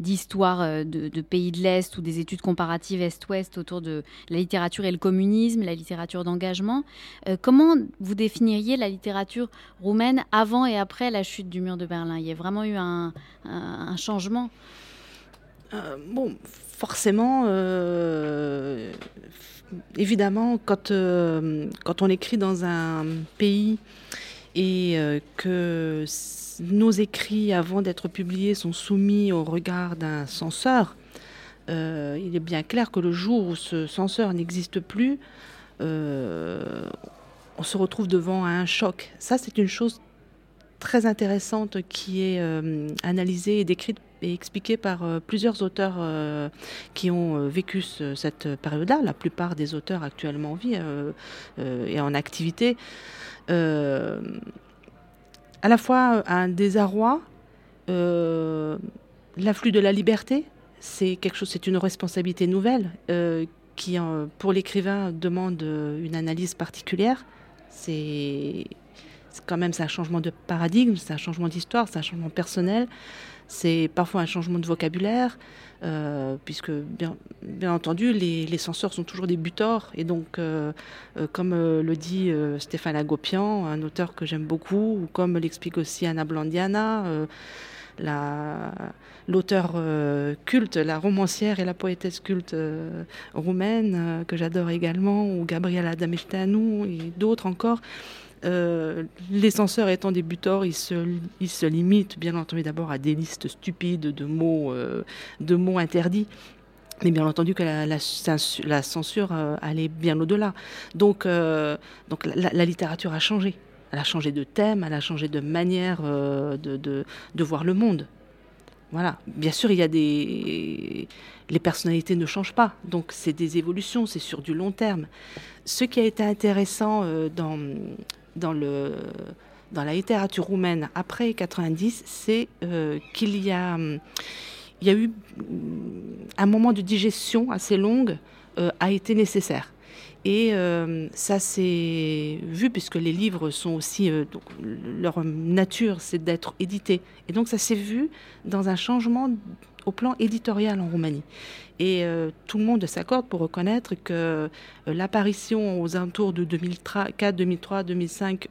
d'histoire euh, de, pays de l'Est ou des études comparatives Est-Ouest autour de la littérature et le communisme, la littérature d'engagement. Euh, comment vous définiriez la littérature roumaine avant et après la chute du mur de Berlin? Il y a vraiment eu un, changement? Bon, forcément évidemment, quand, euh, quand on écrit dans un pays et euh, que nos écrits, avant d'être publiés, sont soumis au regard d'un censeur, euh, il est bien clair que le jour où ce censeur n'existe plus, on se retrouve devant un choc. Ça, c'est une chose très intéressante qui est analysée et décrite et expliqué par euh, plusieurs auteurs euh, qui ont euh, vécu cette période-là, la plupart des auteurs actuellement en vie et en activité, à la fois un désarroi, l'afflux de la liberté, c'est quelque chose, c'est une responsabilité nouvelle qui, pour l'écrivain, demande une analyse particulière. C'est quand même un changement de paradigme, c'est un changement d'histoire, c'est un changement personnel. C'est parfois un changement de vocabulaire, euh, puisque bien, entendu, les, censeurs sont toujours des buteurs. Et donc, euh, euh, comme le dit Stéphane Agopian, un auteur que j'aime beaucoup, ou comme l'explique aussi Anna Blandiana, l'auteur culte, la romancière et la poétesse culte roumaine, que j'adore également, ou Gabriela Dameșteanu et d'autres encore. Euh, les censeurs étant des buteurs, ils se, ils se limitent bien entendu d'abord à des listes stupides de mots, euh, de mots interdits. Mais bien entendu que la, censure euh, allait bien au-delà. Donc, la, littérature a changé. Elle a changé de thème, elle a changé de manière de, voir le monde. Voilà. Bien sûr, il y a. Les personnalités ne changent pas. Donc, c'est des évolutions, c'est sur du long terme. Ce qui a été intéressant dans, dans, le, dans la littérature roumaine après 90, c'est euh, qu'il y a, il y a eu un moment de digestion assez longue euh, a été nécessaire. Et euh, ça s'est vu puisque les livres sont aussi, donc, leur nature, c'est d'être édités. Et donc ça s'est vu dans un changement au plan éditorial en Roumanie. Et euh, tout le monde s'accorde pour reconnaître que euh, l'apparition aux alentours de 2004, 2003, 2005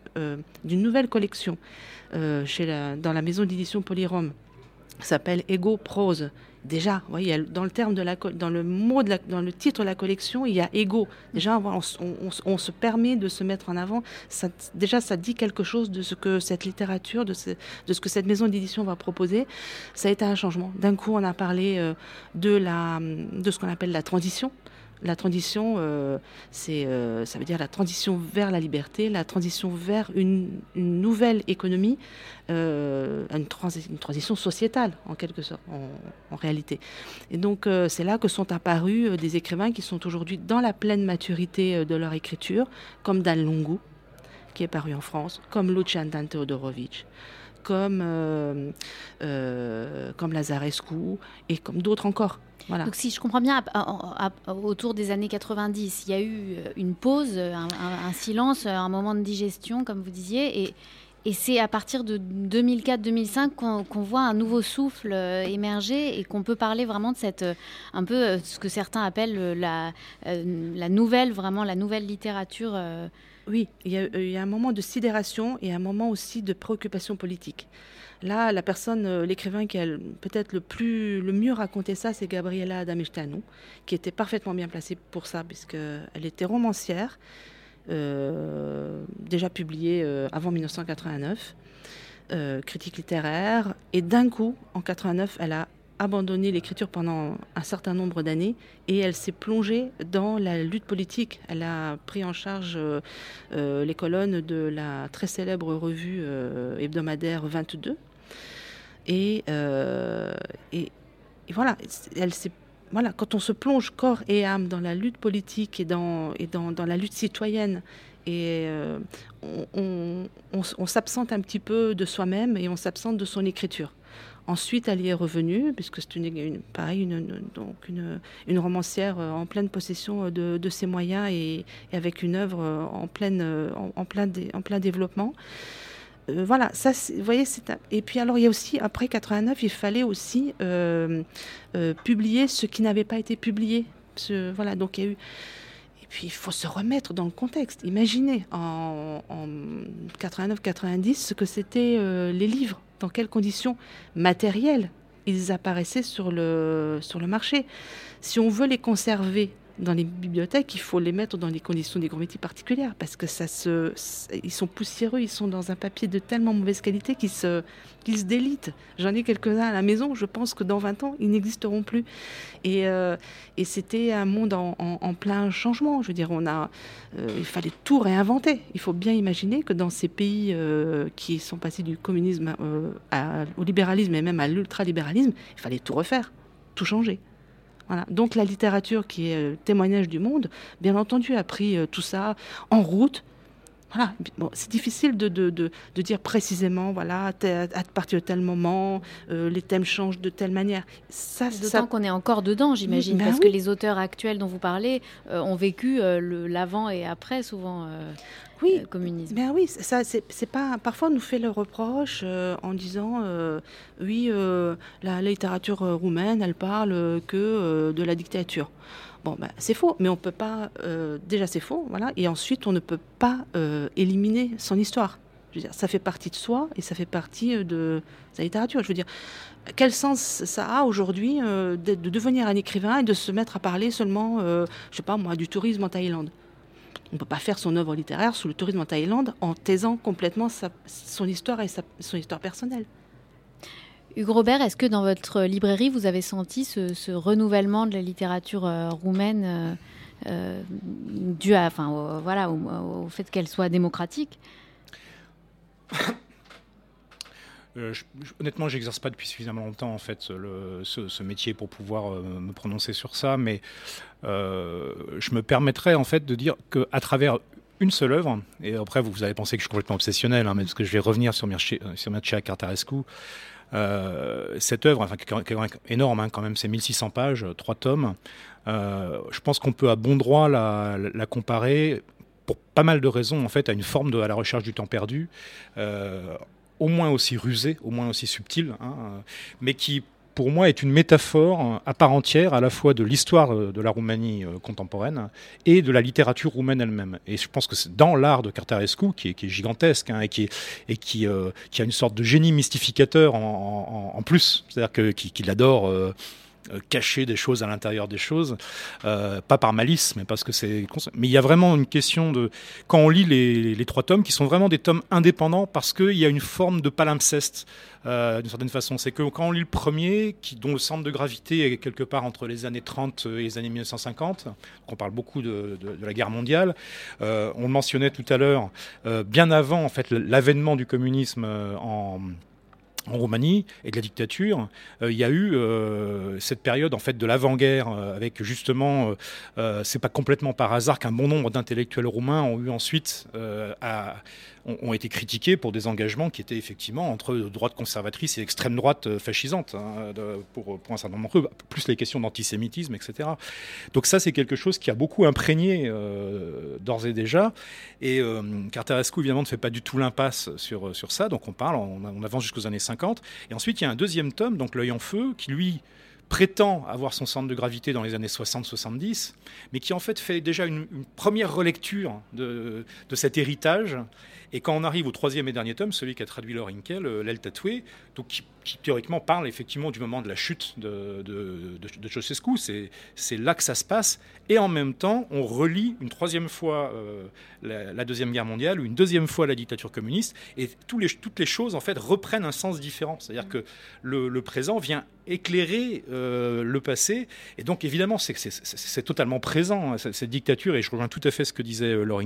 d'une nouvelle collection chez dans la maison d'édition Polyrom s'appelle Ego Prose déjà, voyez, dans le terme de la, dans le mot de la, dans le titre de la collection, il y a ego. Déjà, on, se permet de se mettre en avant. Ça, déjà, ça dit quelque chose de ce que cette littérature, de ce, de ce que cette maison d'édition va proposer. Ça a été un changement. D'un coup, on a parlé euh, de la, de ce qu'on appelle la transition. La transition, euh, euh, ça veut dire la transition vers la liberté, la transition vers une, nouvelle économie, euh, une, transition sociétale en quelque sorte, en, réalité. Et donc c'est là que sont apparus des écrivains qui sont aujourd'hui dans la pleine maturité de leur écriture, comme Dan Longu, qui est paru en France, comme Lucian Dan Teodorovic, comme, comme Lazarescu et comme d'autres encore. Donc si je comprends bien, autour des années 90, il y a eu une pause, un, un silence, un moment de digestion, comme vous disiez, et, c'est à partir de 2004-2005 qu'on voit un nouveau souffle euh, émerger et qu'on peut parler vraiment de cette, euh, un peu euh, ce que certains appellent la, la nouvelle, vraiment la nouvelle littérature. Oui, il y, a, il y, a, un moment de sidération et un moment aussi de préoccupation politique. Là, la personne, l'écrivain qui a peut-être le plus, le mieux raconté ça, c'est Gabriela Adamestano, qui était parfaitement bien placée pour ça, puisqu'elle était romancière. Euh, déjà publié euh, avant 1989, euh, critique littéraire, et d'un coup, en 89, elle a abandonné l'écriture pendant un certain nombre d'années et elle s'est plongée dans la lutte politique. Elle a pris en charge les colonnes de la très célèbre revue hebdomadaire 22. Et, et, voilà, elle s'est voilà, quand on se plonge corps et âme dans la lutte politique et dans, et dans, dans la lutte citoyenne, et euh, on, on, s'absente un petit peu de soi-même et on s'absente de son écriture. Ensuite, elle y est revenue, puisque c'est une, pareil, donc une, romancière euh, en pleine possession de, de ses moyens et, avec une œuvre en, pleine, en, plein, en plein développement. Euh, voilà, ça, vous voyez, c'est et puis alors il y a aussi après 89, il fallait aussi euh, euh, publier ce qui n'avait pas été publié. voilà, donc il y a eu. Puis il faut se remettre dans le contexte. Imaginez en, 89-90 ce que c'était les livres, dans quelles conditions matérielles ils apparaissaient sur le marché. Si on veut les conserver dans les bibliothèques, il faut les mettre dans des conditions d'hygrométrie particulières parce que ça se, ils sont poussiéreux, ils sont dans un papier de tellement mauvaise qualité qu'ils se, qu'ils se délitent. J'en ai quelques-uns à la maison, je pense que dans 20 ans, ils n'existeront plus. Et, euh, c'était un monde en, en, plein changement. Je veux dire, on a, euh, il fallait tout réinventer. Il faut bien imaginer que dans ces pays euh, qui sont passés du communisme au libéralisme et même à l'ultralibéralisme, il fallait tout refaire, tout changer. Donc la littérature qui est euh, témoignage du monde, bien entendu, a pris euh, tout ça en route. Voilà. Bon, c'est difficile de, de, de, de, dire précisément, voilà, à partir de tel moment, euh, les thèmes changent de telle manière. Ça, D'autant ça... qu'on est encore dedans, j'imagine, ben parce que les auteurs actuels dont vous parlez ont vécu l'avant et après, souvent oui, communisme. Ben oui, ça, c'est pas. Parfois, on nous fait le reproche euh, en disant, euh, oui, euh, la, littérature roumaine, elle parle que de la dictature. Bon, ben, c'est faux, mais on peut pas. déjà, c'est faux, voilà. Et ensuite, on ne peut pas éliminer son histoire. Je veux dire, ça fait partie de soi et ça fait partie de sa littérature. Je veux dire, quel sens ça a aujourd'hui de, de, devenir un écrivain et de se mettre à parler seulement, je sais pas moi, du tourisme en Thaïlande? On ne peut pas faire son œuvre littéraire sous le tourisme en Thaïlande en taisant complètement son histoire et son histoire personnelle. Hugues Robert, est-ce que dans votre librairie, vous avez senti ce, renouvellement de la littérature euh, roumaine euh, euh, dû à, enfin, voilà, au fait qu'elle soit démocratique? *laughs* Euh, je, honnêtement, j'exerce pas depuis suffisamment longtemps en fait ce, métier pour pouvoir euh, me prononcer sur ça, mais euh, je me permettrais en fait de dire qu'à travers une seule œuvre, et après vous, avez pensé que je suis complètement obsessionnel, hein, mais parce que je vais revenir sur Mircea, sur Cartarescu. cette œuvre, enfin, qui est énorme hein, quand même, c'est 1600 pages, trois tomes. je pense qu'on peut à bon droit la, la, comparer pour pas mal de raisons en fait à une forme de à la recherche du temps perdu au moins aussi rusé, au moins aussi subtil, hein, mais qui pour moi est une métaphore à part entière à la fois de l'histoire de la Roumanie euh, contemporaine et de la littérature roumaine elle-même. Et je pense que c'est dans l'art de Cartarescu, qui est, qui gigantesque hein, et, qui, qui, euh, qui, a une sorte de génie mystificateur en, plus, c'est-à-dire qu'il adore... Euh, euh, cacher des choses à l'intérieur des choses, euh, pas par malice, mais parce que c'est. Mais il y a vraiment une question de quand on lit les, trois tomes, qui sont vraiment des tomes indépendants, parce qu'il y a une forme de palimpseste. Euh, d'une certaine façon, c'est que quand on lit le premier, qui, dont le centre de gravité est quelque part entre les années 30 et les années 1950, on parle beaucoup de, de, la guerre mondiale, on le mentionnait tout à l'heure, bien avant en fait l'avènement du communisme en en Roumanie et de la dictature, euh, il y a eu euh, cette période en fait de l'avant-guerre euh, avec justement, c'est pas complètement par hasard qu'un bon nombre d'intellectuels roumains ont eu ensuite à, ont, été critiqués pour des engagements qui étaient effectivement entre droite conservatrice et extrême droite fascisante hein, pour, pour un certain nombre d'entre eux, plus les questions d'antisémitisme, etc. Donc ça c'est quelque chose qui a beaucoup imprégné d'ores et déjà. Et Carterescu évidemment ne fait pas du tout l'impasse sur, sur ça, donc on parle, on, avance jusqu'aux années 50 et ensuite, il y a un deuxième tome, donc L'œil en feu, qui lui prétend avoir son centre de gravité dans les années 60-70, mais qui en fait fait déjà une, première relecture de, cet héritage. Et quand on arrive au troisième et dernier tome, celui qu'a traduit Laure Inkel, euh, L'aile tatouée, donc qui, théoriquement parle effectivement du moment de la chute de, de, de, c'est là que ça se passe. Et en même temps, on relit une troisième fois euh, la, Deuxième Guerre mondiale, ou une deuxième fois la dictature communiste, et tous les, toutes les choses en fait reprennent un sens différent. C'est-à-dire que le, présent vient éclairer euh, le passé. Et donc, évidemment, c'est totalement présent, hein, cette dictature. Et je rejoins tout à fait ce que disait euh, Laure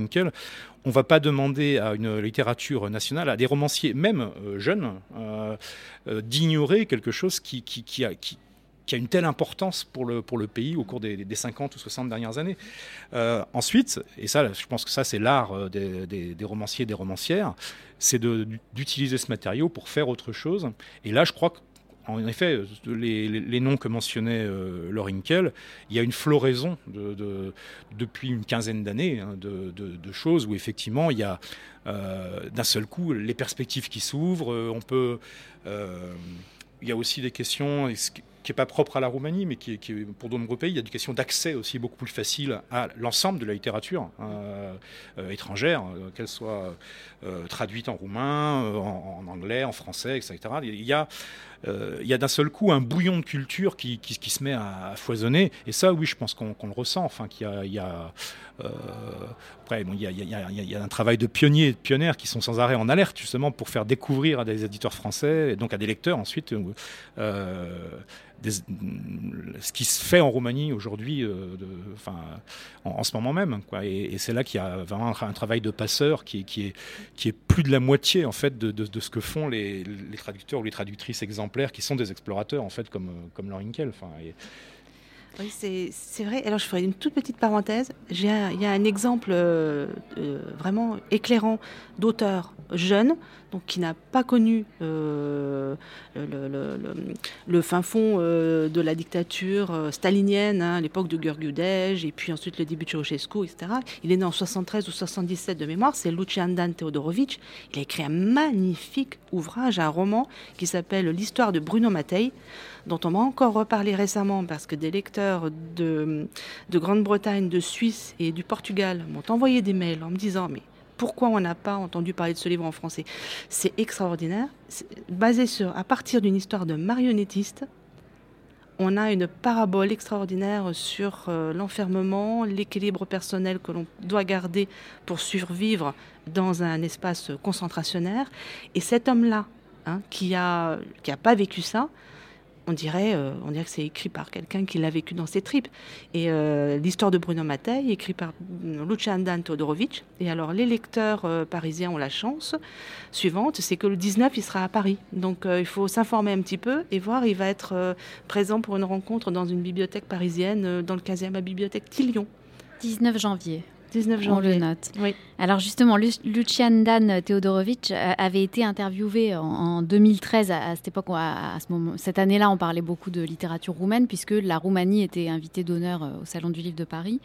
On ne va pas demander à une littérature nationale, à des romanciers, même euh, jeunes, d'ignorer quelque chose qui, a, une telle importance pour le, pays au cours des, 50 ou 60 dernières années. ensuite, et ça, je pense que ça, c'est l'art des, des, des, romanciers et des romancières, c'est d'utiliser ce matériau pour faire autre chose. Et là, je crois que en effet, les, noms que mentionnait euh, Laure il y a une floraison de, depuis une quinzaine d'années hein, de, choses où effectivement il y a euh, d'un seul coup les perspectives qui s'ouvrent. Euh, on peut, il y a aussi des questions qui n'est pas propre à la Roumanie, mais qui est, pour de nombreux pays, il y a des questions d'accès aussi beaucoup plus facile à l'ensemble de la littérature étrangère, qu'elle soit traduite en roumain, en, en, anglais, en français, etc. Il y a euh, il y a d'un seul coup un bouillon de culture qui, se met à, foisonner. Et ça, oui, je pense qu'on le ressent. Enfin, qu'il y a, après, il, y a, il, y a, un travail de pionniers et de pionnières qui sont sans arrêt en alerte, justement, pour faire découvrir à des éditeurs français, et donc à des lecteurs ensuite, euh, ce qui se fait en Roumanie aujourd'hui, euh, en, ce moment même. Et, c'est là qu'il y a vraiment un, travail de passeur qui, est, plus de la moitié en fait de, de, ce que font les, les, traducteurs ou les traductrices exemplaires qui sont des explorateurs en fait comme, comme Laure Enfin, oui, c'est vrai. Alors, je ferai une toute petite parenthèse. Il y a un exemple euh, euh, vraiment éclairant d'auteur jeune, donc qui n'a pas connu euh, le, fin fond de la dictature stalinienne, hein, l'époque de Gurgudej, et puis ensuite le début de Ceausescu, etc. Il est né en 73 ou 77 de mémoire. C'est Lucian Dan Teodorovic. Il a écrit un magnifique ouvrage, un roman qui s'appelle L'histoire de Bruno Mattei dont on m'a encore reparlé récemment parce que des lecteurs de, de Grande-Bretagne, de Suisse et du Portugal m'ont envoyé des mails en me disant mais pourquoi on n'a pas entendu parler de ce livre en français? C'est extraordinaire. Basé sur, à partir d'une histoire de marionnettiste, on a une parabole extraordinaire sur euh, l'enfermement, l'équilibre personnel que l'on doit garder pour survivre dans un espace concentrationnaire. Et cet homme-là, hein, qui n'a qui a pas vécu ça, on dirait, euh, on dirait que c'est écrit par quelqu'un qui l'a vécu dans ses tripes. Et euh, l'histoire de Bruno Mattei, écrit par Lucian Dan Todorovic. Et alors, les lecteurs euh, parisiens ont la chance suivante, c'est que le 19, il sera à Paris. Donc, il faut s'informer un petit peu et voir. Il va être présent pour une rencontre dans une bibliothèque parisienne, dans le 15e, la bibliothèque Tillion. 19 janvier. 19 janvier. On le note. Oui. Alors justement, Lucian Dan Teodorovic euh, avait été interviewé en, 2013 à, cette époque, à, ce moment, cette année-là, on parlait beaucoup de littérature roumaine puisque la Roumanie était invitée d'honneur euh, au Salon du Livre de Paris.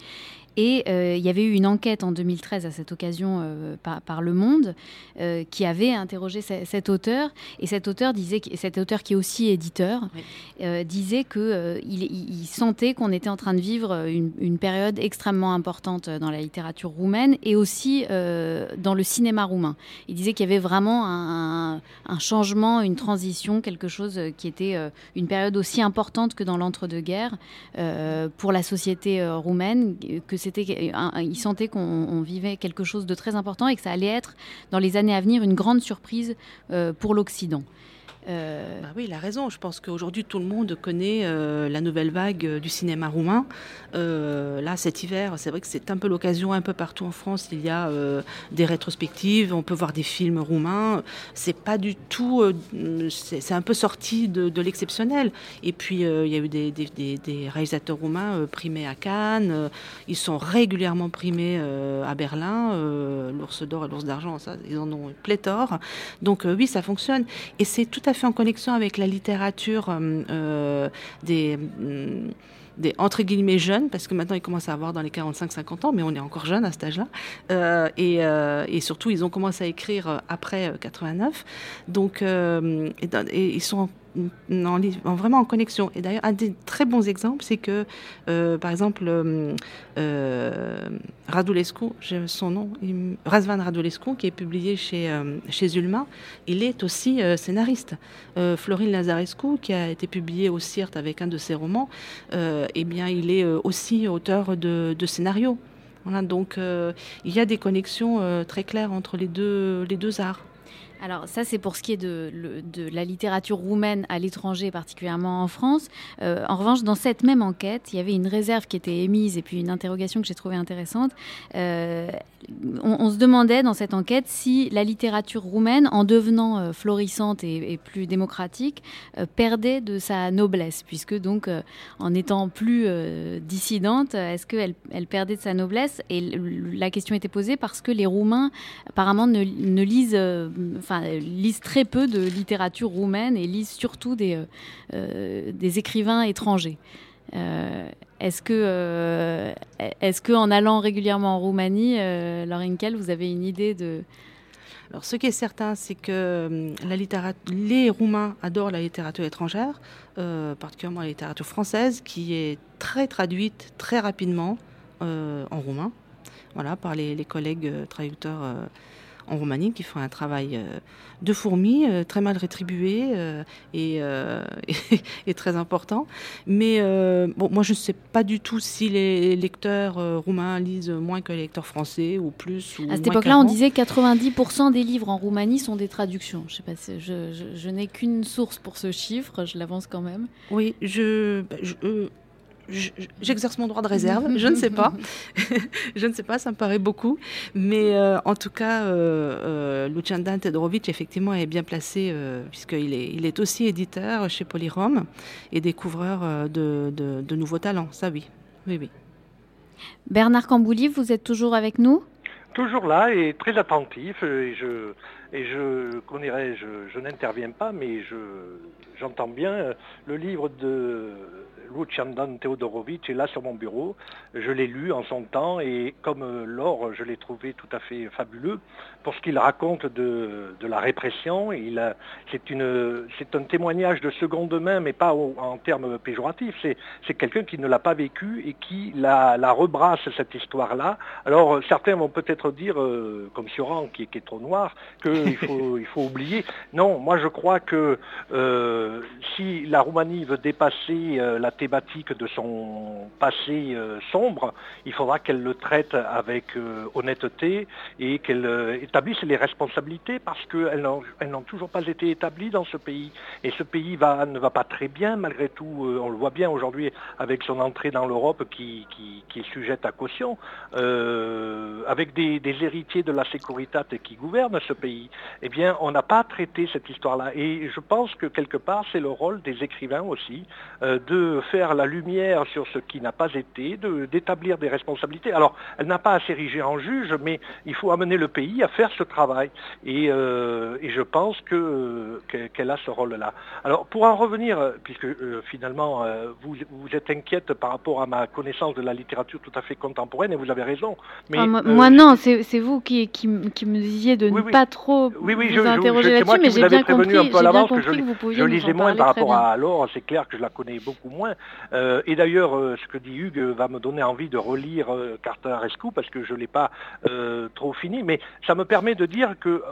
Et euh, il y avait eu une enquête en 2013 à cette occasion euh, par, Le Monde euh, qui avait interrogé cet auteur. Et cet auteur disait, cet auteur qui est aussi éditeur, disait que il, sentait qu'on était en train de vivre une, période extrêmement importante dans la littérature roumaine et aussi dans le cinéma roumain. Il disait qu'il y avait vraiment un, un, changement, une transition, quelque chose qui était une période aussi importante que dans l'entre-deux-guerres pour la société roumaine, que il sentait qu'on vivait quelque chose de très important et que ça allait être dans les années à venir une grande surprise euh, pour l'Occident. Euh, bah oui, il a raison. Je pense qu'aujourd'hui, tout le monde connaît euh, la nouvelle vague euh, du cinéma roumain. là, cet hiver, c'est vrai que c'est un peu l'occasion, un peu partout en France, il y a des rétrospectives, on peut voir des films roumains. C'est pas du tout. c'est un peu sorti de, l'exceptionnel. Et puis, il y a eu des, réalisateurs roumains primés à Cannes. ils sont régulièrement primés à Berlin. L'ours d'or et l'ours d'argent, ils en ont pléthore. Donc, oui, ça fonctionne. Et c'est tout à fait en connexion avec la littérature euh, euh, des mm, des entre guillemets jeunes, parce que maintenant ils commencent à avoir dans les 45-50 ans, mais on est encore jeunes à cet âge-là. Euh, et, et, surtout, ils ont commencé à écrire après 89. Donc, et, ils sont en, vraiment en connexion. Et d'ailleurs, un des très bons exemples, c'est que, euh, par exemple, euh, euh, Radulescu, son nom, Razvan Radulescu, qui est publié chez, chez Zulma, il est aussi scénariste. Florine Lazarescu, qui a été publié au CIRT avec un de ses romans, eh bien, il est aussi auteur de, scénarios. Donc il y a des connexions très claires entre les deux, les deux arts. Alors ça, c'est pour ce qui est de, la littérature roumaine à l'étranger, particulièrement en France. Euh, en revanche, dans cette même enquête, il y avait une réserve qui était émise et puis une interrogation que j'ai trouvée intéressante. Euh, on, se demandait dans cette enquête si la littérature roumaine, en devenant euh, florissante et, plus démocratique, perdait de sa noblesse, puisque donc en étant plus dissidente, est-ce qu'elle elle perdait de sa noblesse? Et la question était posée parce que les Roumains apparemment ne, ne lisent enfin, lisent très peu de littérature roumaine et lisent surtout des, euh, euh, écrivains étrangers. Euh, est-ce que, est-ce que en allant régulièrement en Roumanie, euh, vous avez une idée de alors, ce qui est certain, c'est que les Roumains adorent la littérature étrangère, particulièrement la littérature française, qui est très traduite très rapidement en roumain, voilà, par les collègues traducteurs en Roumanie qui font un travail euh, de fourmi, euh, très mal rétribué euh, et, *laughs* et, très important. Mais bon, moi, je ne sais pas du tout si les lecteurs roumains lisent moins que les lecteurs français ou plus. à cette époque-là, on disait 90% des livres en Roumanie sont des traductions. Je, sais pas, je, je, n'ai qu'une source pour ce chiffre, je l'avance quand même. Oui, je, bah, je j'exerce mon droit de réserve, je ne sais pas. *laughs* *laughs* je ne sais pas, ça me paraît beaucoup. Mais euh, en tout cas, euh, euh, Lucian Tedorovic, effectivement, est bien placé, euh, puisqu'il est, il est aussi éditeur chez Polyrom et découvreur de, de, nouveaux talents. Ça, oui. Oui, oui. Bernard Cambouli, vous êtes toujours avec nous? Toujours là et très attentif. Et je, et je, je, je n'interviens pas, mais je, j'entends bien le livre de Luciandan Teodorovic est là sur mon bureau. Je l'ai lu en son temps et comme euh, Laure, je l'ai trouvé tout à fait fabuleux pour ce qu'il raconte de, la répression. C'est un témoignage de seconde main, mais pas en termes péjoratifs. C'est quelqu'un qui ne l'a pas vécu et qui la, rebrasse, cette histoire-là. Alors certains vont peut-être dire, euh, comme Sioran, qui, qui, est trop noir, qu'il faut, *laughs* il faut oublier. Non, moi je crois que euh, si la Roumanie veut dépasser la thématique de son passé euh, sombre, il faudra qu'elle le traite avec euh, honnêteté et qu'elle euh, établisse les responsabilités parce qu'elles n'ont toujours pas été établies dans ce pays. Et ce pays ne va pas très bien malgré tout. on le voit bien aujourd'hui avec son entrée dans l'Europe qui, est sujette à caution, avec des, héritiers de la sécurité qui gouvernent ce pays. Eh bien, on n'a pas traité cette histoire-là. Et je pense que quelque part, c'est le rôle des écrivains aussi de faire la lumière sur ce qui n'a pas été, d'établir des responsabilités. Alors, elle n'a pas à s'ériger en juge, mais il faut amener le pays à faire ce travail. Et, euh, je pense qu'elle a ce rôle-là. Alors, pour en revenir, puisque euh, finalement, euh, vous, vous êtes inquiète par rapport à ma connaissance de la littérature tout à fait contemporaine, et vous avez raison. Mais, ah, moi, non, c'est vous qui, qui, me disiez de ne pas trop vous interroger là-dessus, mais j'ai bien compris, un peu à l'avance que, je, je lisais moins par rapport à alors, c'est clair que je la connais beaucoup moins. Euh, et d'ailleurs, ce que dit Hugues va me donner envie de relire Cartarescu parce que je ne l'ai pas trop fini, mais ça me permet de dire que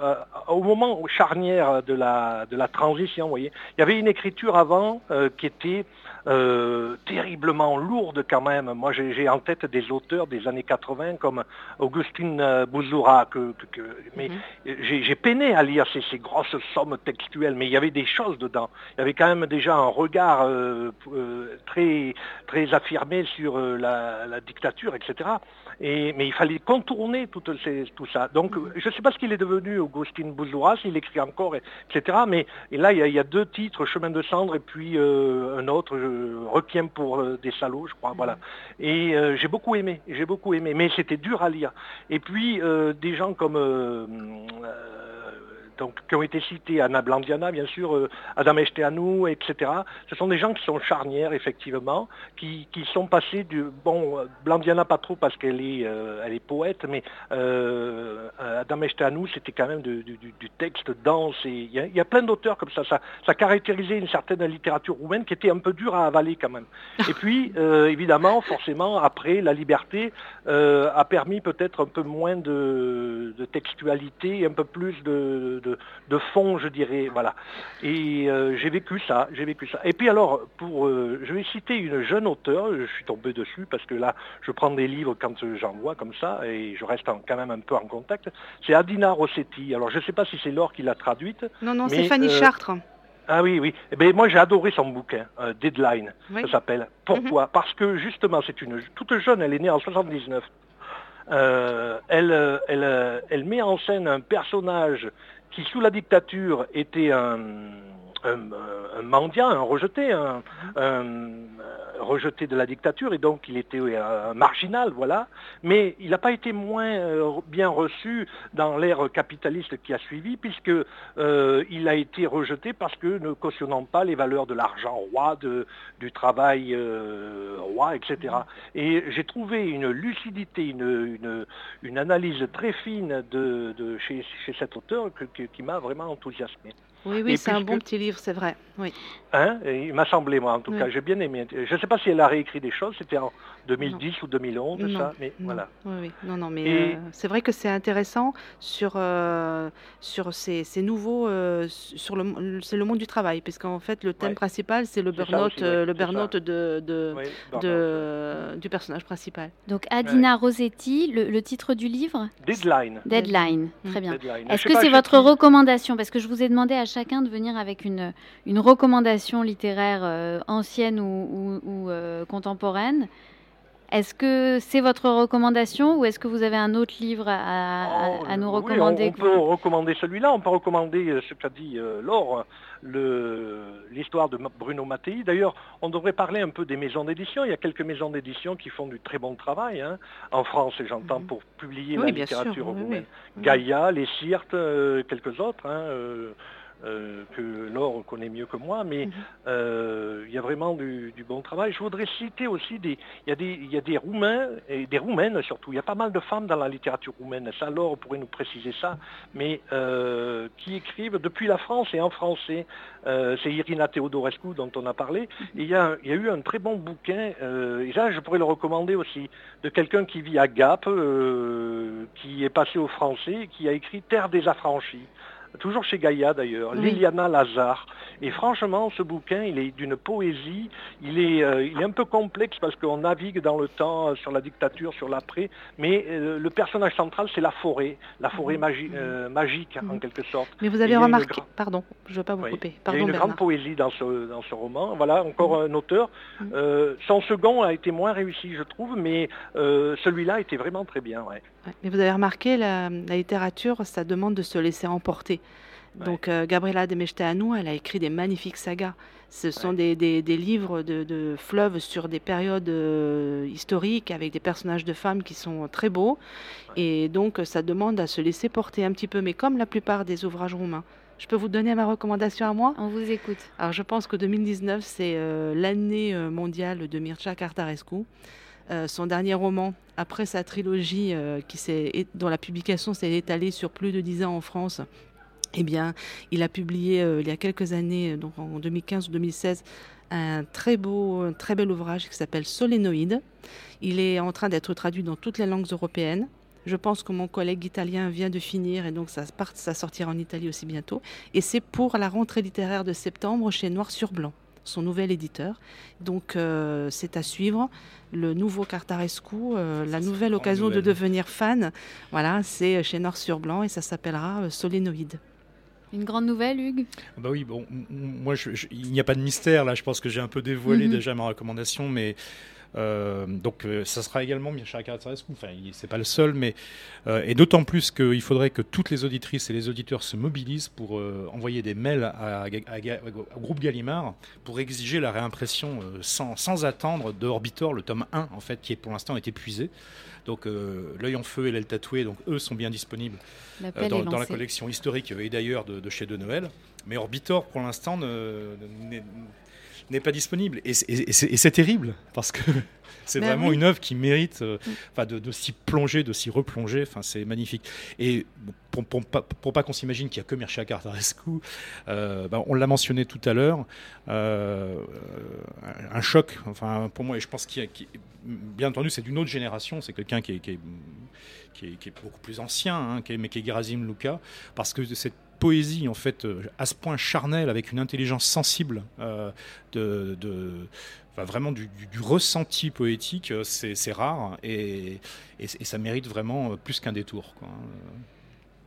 au moment charnière de la, de la transition, vous voyez, il y avait une écriture avant qui était euh, terriblement lourde quand même. Moi, j'ai en tête des auteurs des années 80 comme Augustine euh, Bouzoura, que, mais mhm. j'ai peiné à lire ces, ces, grosses sommes textuelles, mais il y avait des choses dedans. Il y avait quand même déjà un regard euh, très, très affirmé sur la, la, dictature, etc. Et, mais il fallait contourner tout, ces, tout ça. Donc, mhm. je ne sais pas ce qu'il est devenu, Augustine Bouzoura, s'il écrit encore, etc. Mais et là, il y, a, il y, a, deux titres, Chemin de cendre et puis un autre. Requiem pour euh, des salauds, je crois. Voilà. Et euh, j'ai beaucoup aimé, j'ai beaucoup aimé, mais c'était dur à lire. Et puis euh, des gens comme donc, qui ont été cités, Anna Blandiana, bien sûr, euh, Adam Esteanu, etc. Ce sont des gens qui sont charnières, effectivement, qui, sont passés du... Bon, Blandiana pas trop parce qu'elle est, euh, elle est poète, mais euh, Adam Esteanu, c'était quand même du, texte dense. Il y, a plein d'auteurs comme ça. ça. Ça caractérisait une certaine littérature roumaine qui était un peu dure à avaler quand même. Et puis, *laughs* évidemment, forcément, après, la liberté a permis peut-être un peu moins de, de textualité, un peu plus de de, fond, je dirais. Voilà. Et euh, j'ai vécu ça, j'ai vécu ça. Et puis alors, pour, euh, je vais citer une jeune auteure, je suis tombé dessus parce que là, je prends des livres quand j'en vois comme ça, et je reste quand même un peu en contact. C'est Adina Rossetti. Alors je ne sais pas si c'est Laure qui l'a traduite. Non, non, c'est Fanny euh, Chartres. Ah oui, oui. Eh bien, moi, j'ai adoré son bouquin, Deadline, ça s'appelle. Pourquoi mhm. Parce que, justement, c'est une toute jeune, elle est née en 79. elle, elle, elle met en scène un personnage qui sous la dictature était un, un, mendiant, un rejeté, un, rejeté de la dictature, et donc il était un marginal, voilà. Mais il n'a pas été moins euh, bien reçu dans l'ère capitaliste qui a suivi, puisque euh, il a été rejeté parce que ne cautionnant pas les valeurs de l'argent roi, de, du travail euh, roi, etc. Et j'ai trouvé une lucidité, une, une, analyse très fine de, chez, cet auteur qui m'a vraiment enthousiasmé. Oui, oui, c'est un bon petit livre, c'est vrai. Oui. Hein il m'a semblé, moi, en tout cas, j'ai bien aimé. Je ne sais pas si elle a réécrit des choses, c'était en 2010 ou 2011, ça, mais voilà. Oui, oui, non, non, mais euh, c'est vrai que c'est intéressant sur, euh, sur ces, ces nouveaux, euh, sur le, c'est le monde du travail, puisqu'en fait, le thème principal, c'est le burn-out, le burn-out de, de, de du personnage principal. Donc, Adina Rossetti, le, titre du livre? Deadline. Deadline, très bien. Est-ce que c'est votre recommandation? Parce que je vous ai demandé à chacun de venir avec une, une recommandation littéraire ancienne ou, ou, ou contemporaine. Est-ce que c'est votre recommandation ou est-ce que vous avez un autre livre à, oh, nous recommander On, peut recommander celui-là, on peut recommander euh, ce qu'a dit euh, Laure, l'histoire de Bruno Mattei. D'ailleurs, on devrait parler un peu des maisons d'édition. Il y a quelques maisons d'édition qui font du très bon travail hein, en France, et j'entends, mhm. pour publier la littérature roumaine. Gaïa, Les Cyrtes, euh, quelques autres. Hein, euh, que Laure connaît mieux que moi, mais mhm. euh, il y a vraiment du, bon travail. Je voudrais citer aussi des, il y a des, il y a des Roumains et des Roumaines surtout. Il y a pas mal de femmes dans la littérature roumaine. Ça, Laure pourrait nous préciser ça, mais euh, qui écrivent depuis la France et en français. C'est Irina Teodorescu dont on a parlé. Mhm. il, y a, il y a eu un très bon bouquin. et là, je pourrais le recommander aussi de quelqu'un qui vit à Gap, qui est passé au français, qui a écrit Terre des affranchis toujours chez Gaïa d'ailleurs, Liliana Lazare. Et franchement, ce bouquin, il est d'une poésie, il est, euh, il est un peu complexe parce qu'on navigue dans le temps, euh, sur la dictature, sur l'après, mais euh, le personnage central, c'est la forêt, la forêt mhm. magique en quelque sorte. Mais vous avez remarqué, pardon, je ne veux pas vous couper. il y a une grande poésie dans ce, dans ce roman. Voilà, encore mhm. un auteur. Mhm. son second a été moins réussi, je trouve, mais celui-là était vraiment très bien. Mais vous avez remarqué, la, la littérature, ça demande de se laisser emporter. Donc euh, Gabriela de Mechteanu, elle a écrit des magnifiques sagas. Ce sont des, des, livres de, fleuves sur des périodes euh, historiques avec des personnages de femmes qui sont très beaux. Et donc ça demande à se laisser porter un petit peu, mais comme la plupart des ouvrages roumains. Je peux vous donner ma recommandation à moi? On vous écoute. Alors je pense que 2019, c'est euh, l'année mondiale de Mircea Cartarescu. son dernier roman, après sa trilogie qui dont la publication s'est étalée sur plus de dix ans en France, eh bien, il a publié euh, il y a quelques années, donc en 2015 ou 2016, un très beau, un très bel ouvrage qui s'appelle Solénoïde. Il est en train d'être traduit dans toutes les langues européennes. Je pense que mon collègue italien vient de finir et donc ça, part, ça sortira en Italie aussi bientôt. Et c'est pour la rentrée littéraire de septembre chez Noir sur Blanc, son nouvel éditeur. Donc euh, c'est à suivre. Le nouveau Cartarescu, euh, la nouvelle occasion de devenir fan, voilà, c'est chez Noir sur Blanc et ça s'appellera euh, Solénoïde. Une grande nouvelle, Hugues? Bah oui, bon, moi, je, je, il n'y a pas de mystère là. Je pense que j'ai un peu dévoilé mm -hmm. déjà ma recommandation, mais euh, donc euh, ça sera également Mircea Cartarescu, enfin c'est pas le seul, mais euh, et d'autant plus qu'il faudrait que toutes les auditrices et les auditeurs se mobilisent pour envoyer des mails à, à, à, au groupe Gallimard pour exiger la réimpression sans, sans, attendre de Orbitor, le tome 1 en fait, qui est pour l'instant est épuisé. Donc l'œil en feu et l'aile tatouée, donc eux sont bien disponibles dans, dans, la collection historique et d'ailleurs de, de, chez De Noël. Mais Orbitor pour l'instant n'est pas disponible. Et, et, et c'est terrible, parce que *laughs* c'est ben vraiment oui. une œuvre qui mérite euh, mm. de, de s'y plonger, de s'y replonger. Enfin, c'est magnifique. Et pour, pour, pour, pour pas qu'on s'imagine qu'il n'y a que Mircea Cartarescu, euh, ben, on l'a mentionné tout à l'heure, euh, un choc, enfin, pour moi, et je pense qu'il qu bien entendu, c'est d'une autre génération, c'est quelqu'un qui est, qui, qui est, beaucoup plus ancien, hein, mais qui est Gerasim Luca, parce que cette poésie en fait à ce point charnelle avec une intelligence sensible euh, de, de enfin, vraiment du, du, du, ressenti poétique c'est rare et, et, et, ça mérite vraiment plus qu'un détour quoi.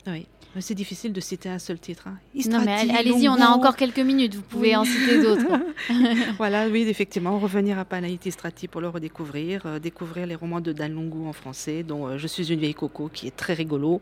oui c'est difficile de citer un seul titre. Hein. Non, mais allez-y, on a encore quelques minutes, vous pouvez oui. en citer d'autres. *laughs* voilà, oui, effectivement, revenir à Panaïti Strati pour le redécouvrir, euh, découvrir les romans de Dan Lungu en français, dont euh, Je suis une vieille coco, qui est très rigolo,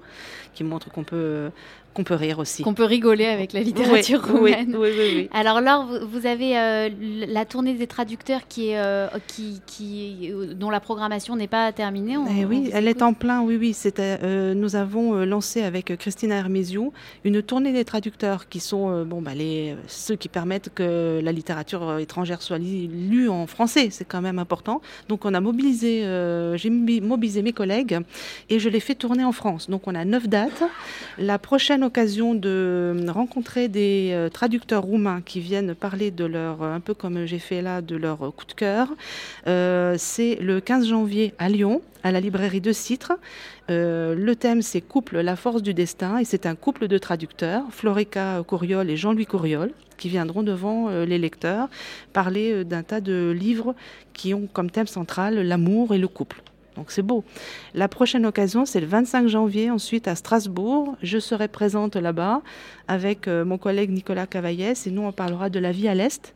qui montre qu'on peut qu'on peut rire aussi. Qu'on peut rigoler avec la littérature oui, roumaine. Oui, oui, oui, Alors Laure, vous, avez euh, la tournée des traducteurs qui est, euh, qui, qui, dont la programmation n'est pas terminée. On, eh oui, elle est en plein, oui, oui. Euh, nous avons lancé avec Christina Hermésiou une tournée des traducteurs qui sont bon, bah, les, ceux qui permettent que la littérature étrangère soit lue en français. C'est quand même important. Donc on a mobilisé, j'ai mobilisé mes collègues et je les fais tourner en France. Donc on a neuf dates. La prochaine occasion de rencontrer des euh, traducteurs roumains qui viennent parler de leur, un peu comme j'ai fait là, de leur coup de cœur. Euh, c'est le 15 janvier à Lyon, à la librairie de Citre. Euh, le thème, c'est Couple, la force du destin, et c'est un couple de traducteurs, Florica Couriol et Jean-Louis Couriol, qui viendront devant euh, les lecteurs parler d'un tas de livres qui ont comme thème central l'amour et le couple. Donc c'est beau. La prochaine occasion, c'est le 25 janvier, ensuite à Strasbourg. Je serai présente là-bas avec euh, mon collègue Nicolas Cavaillès et nous, on parlera de la vie à l'Est.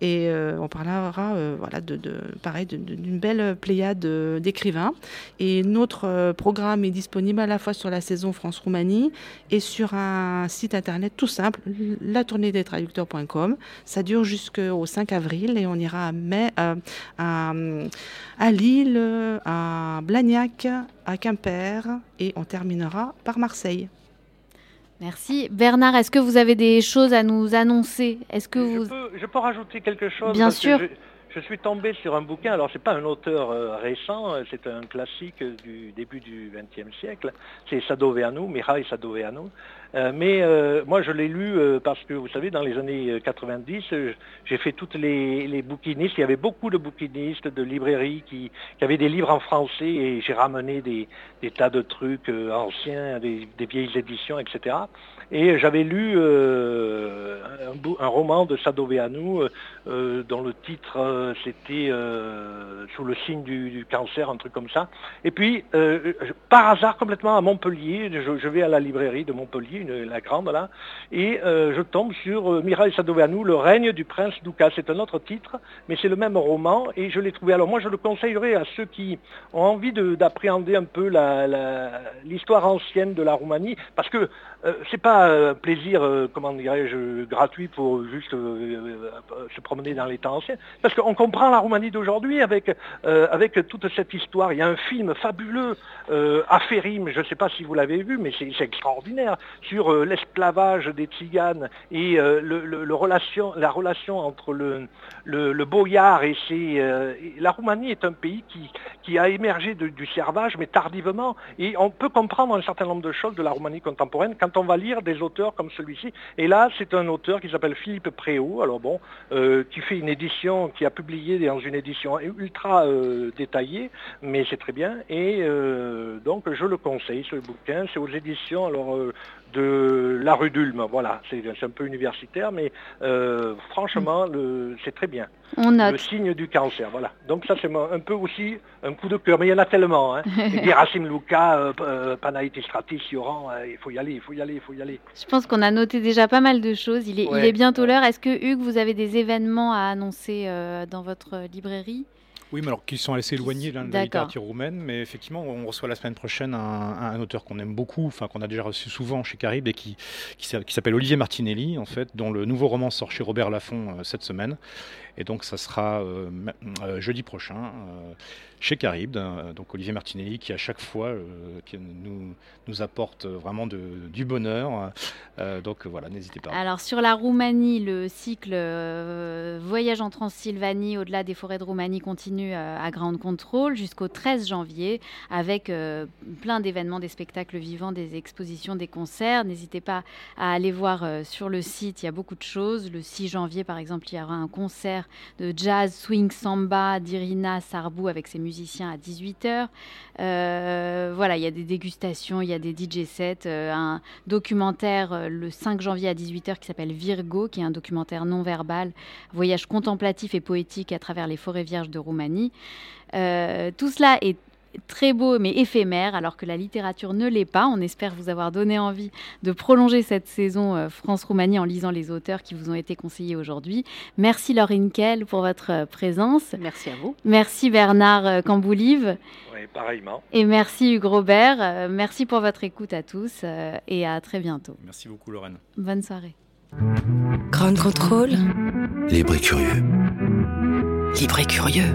Et euh, on parlera euh, voilà, de, pareil d'une belle pléiade d'écrivains. Et notre euh, programme est disponible à la fois sur la saison France-Roumanie et sur un site internet tout simple, la tournée des traducteurs.com. Ça dure jusqu'au 5 avril et on ira à Lille, à Blagnac, à Quimper et on terminera par Marseille. Merci. Bernard, est-ce que vous avez des choses à nous annoncer? Est-ce que je vous... Peux, je peux rajouter quelque chose Bien sûr. Je, je, suis tombé sur un bouquin, alors c'est pas un auteur euh, récent, c'est un classique du début du XXe siècle, c'est Sadoveanu, Mihai Sadoveanu. Euh, mais euh, moi je l'ai lu euh, parce que vous savez dans les années 90 j'ai fait toutes les, les, bouquinistes, il y avait beaucoup de bouquinistes, de librairies qui, qui avaient des livres en français et j'ai ramené des, des, tas de trucs anciens, des, des, vieilles éditions, etc. Et j'avais lu euh, un, roman de Sadoveanu euh, dont le titre euh, c'était Sous le signe du, cancer, un truc comme ça. Et puis, par hasard, complètement à Montpellier, je, vais à la librairie de Montpellier, la grande là, et je tombe sur Mireille Sadoveanu, Le règne du prince Doukas. C'est un autre titre, mais c'est le même roman et je l'ai trouvé. Alors moi, je le conseillerais à ceux qui ont envie d'appréhender un peu l'histoire ancienne de la Roumanie, parce que c'est pas un plaisir, euh, comment dirais-je, gratuit pour juste euh, se promener dans les temps anciens, parce qu'on on comprend la Roumanie d'aujourd'hui avec, avec toute cette histoire. Il y a un film fabuleux, Aférim, je ne sais pas si vous l'avez vu, mais c'est extraordinaire, sur l'esclavage des tziganes et le, relation, la relation entre le, le, boyard et ses... la Roumanie est un pays qui, qui a émergé du servage, mais tardivement. Et on peut comprendre un certain nombre de choses de la Roumanie contemporaine quand on va lire des auteurs comme celui-ci. Et là, c'est un auteur qui s'appelle Philippe Préau, alors bon, euh, qui fait une édition, qui a publié dans une édition ultra euh, détaillée, mais c'est très bien. Et euh, donc, je le conseille, ce bouquin. C'est aux éditions, alors de la rue d'Ulm. Voilà, c'est un peu universitaire, mais franchement, c'est très bien. On Le signe du cancer, voilà. Donc ça, c'est un peu aussi un coup de cœur, mais il y en a tellement. Hein. *laughs* Racine Luca, Panaïtis Stratis, Yoran, il faut y aller, il faut y aller, il faut y aller. Je pense qu'on a noté déjà pas mal de choses. Il est, il est bientôt l'heure. Est-ce que Hugues, vous avez des événements à annoncer dans votre librairie? Oui, mais alors qui sont assez éloignés de la littérature roumaine, mais effectivement, on reçoit la semaine prochaine un, auteur qu'on aime beaucoup, enfin qu'on a déjà reçu souvent chez Caribe et qui, qui, s'appelle Olivier Martinelli, en fait, dont le nouveau roman sort chez Robert Laffont euh, cette semaine. Et donc, ça sera euh, euh, jeudi prochain chez Caribe. Donc, Olivier Martinelli qui, à chaque fois, nous, nous apporte vraiment du bonheur. donc, voilà, n'hésitez pas. Alors, sur la Roumanie, le cycle Voyage en Transylvanie au-delà des forêts de Roumanie continue à Grande Contrôle jusqu'au 13 janvier avec plein d'événements, des spectacles vivants, des expositions, des concerts. N'hésitez pas à aller voir sur le site, il y a beaucoup de choses. Le 6 janvier, par exemple, il y aura un concert de jazz, swing, samba d'Irina Sarbou avec ses musiciens à 18h. Euh, voilà, il y a des dégustations, il y a des DJ sets, euh, un documentaire euh, le 5 janvier à 18h qui s'appelle Virgo, qui est un documentaire non verbal, voyage contemplatif et poétique à travers les forêts vierges de Roumanie. tout cela est très beau mais éphémère, alors que la littérature ne l'est pas. On espère vous avoir donné envie de prolonger cette saison euh, France-Roumanie en lisant les auteurs qui vous ont été conseillés aujourd'hui. Merci Laurine Kell pour votre euh, présence. Merci à vous. Merci Bernard euh, Camboulive. Oui, pareillement. Et merci Hugues Robert. Merci pour votre écoute à tous et à très bientôt. Merci beaucoup Lorraine. Bonne soirée. Grand contrôle. Libre et curieux. Libre et curieux.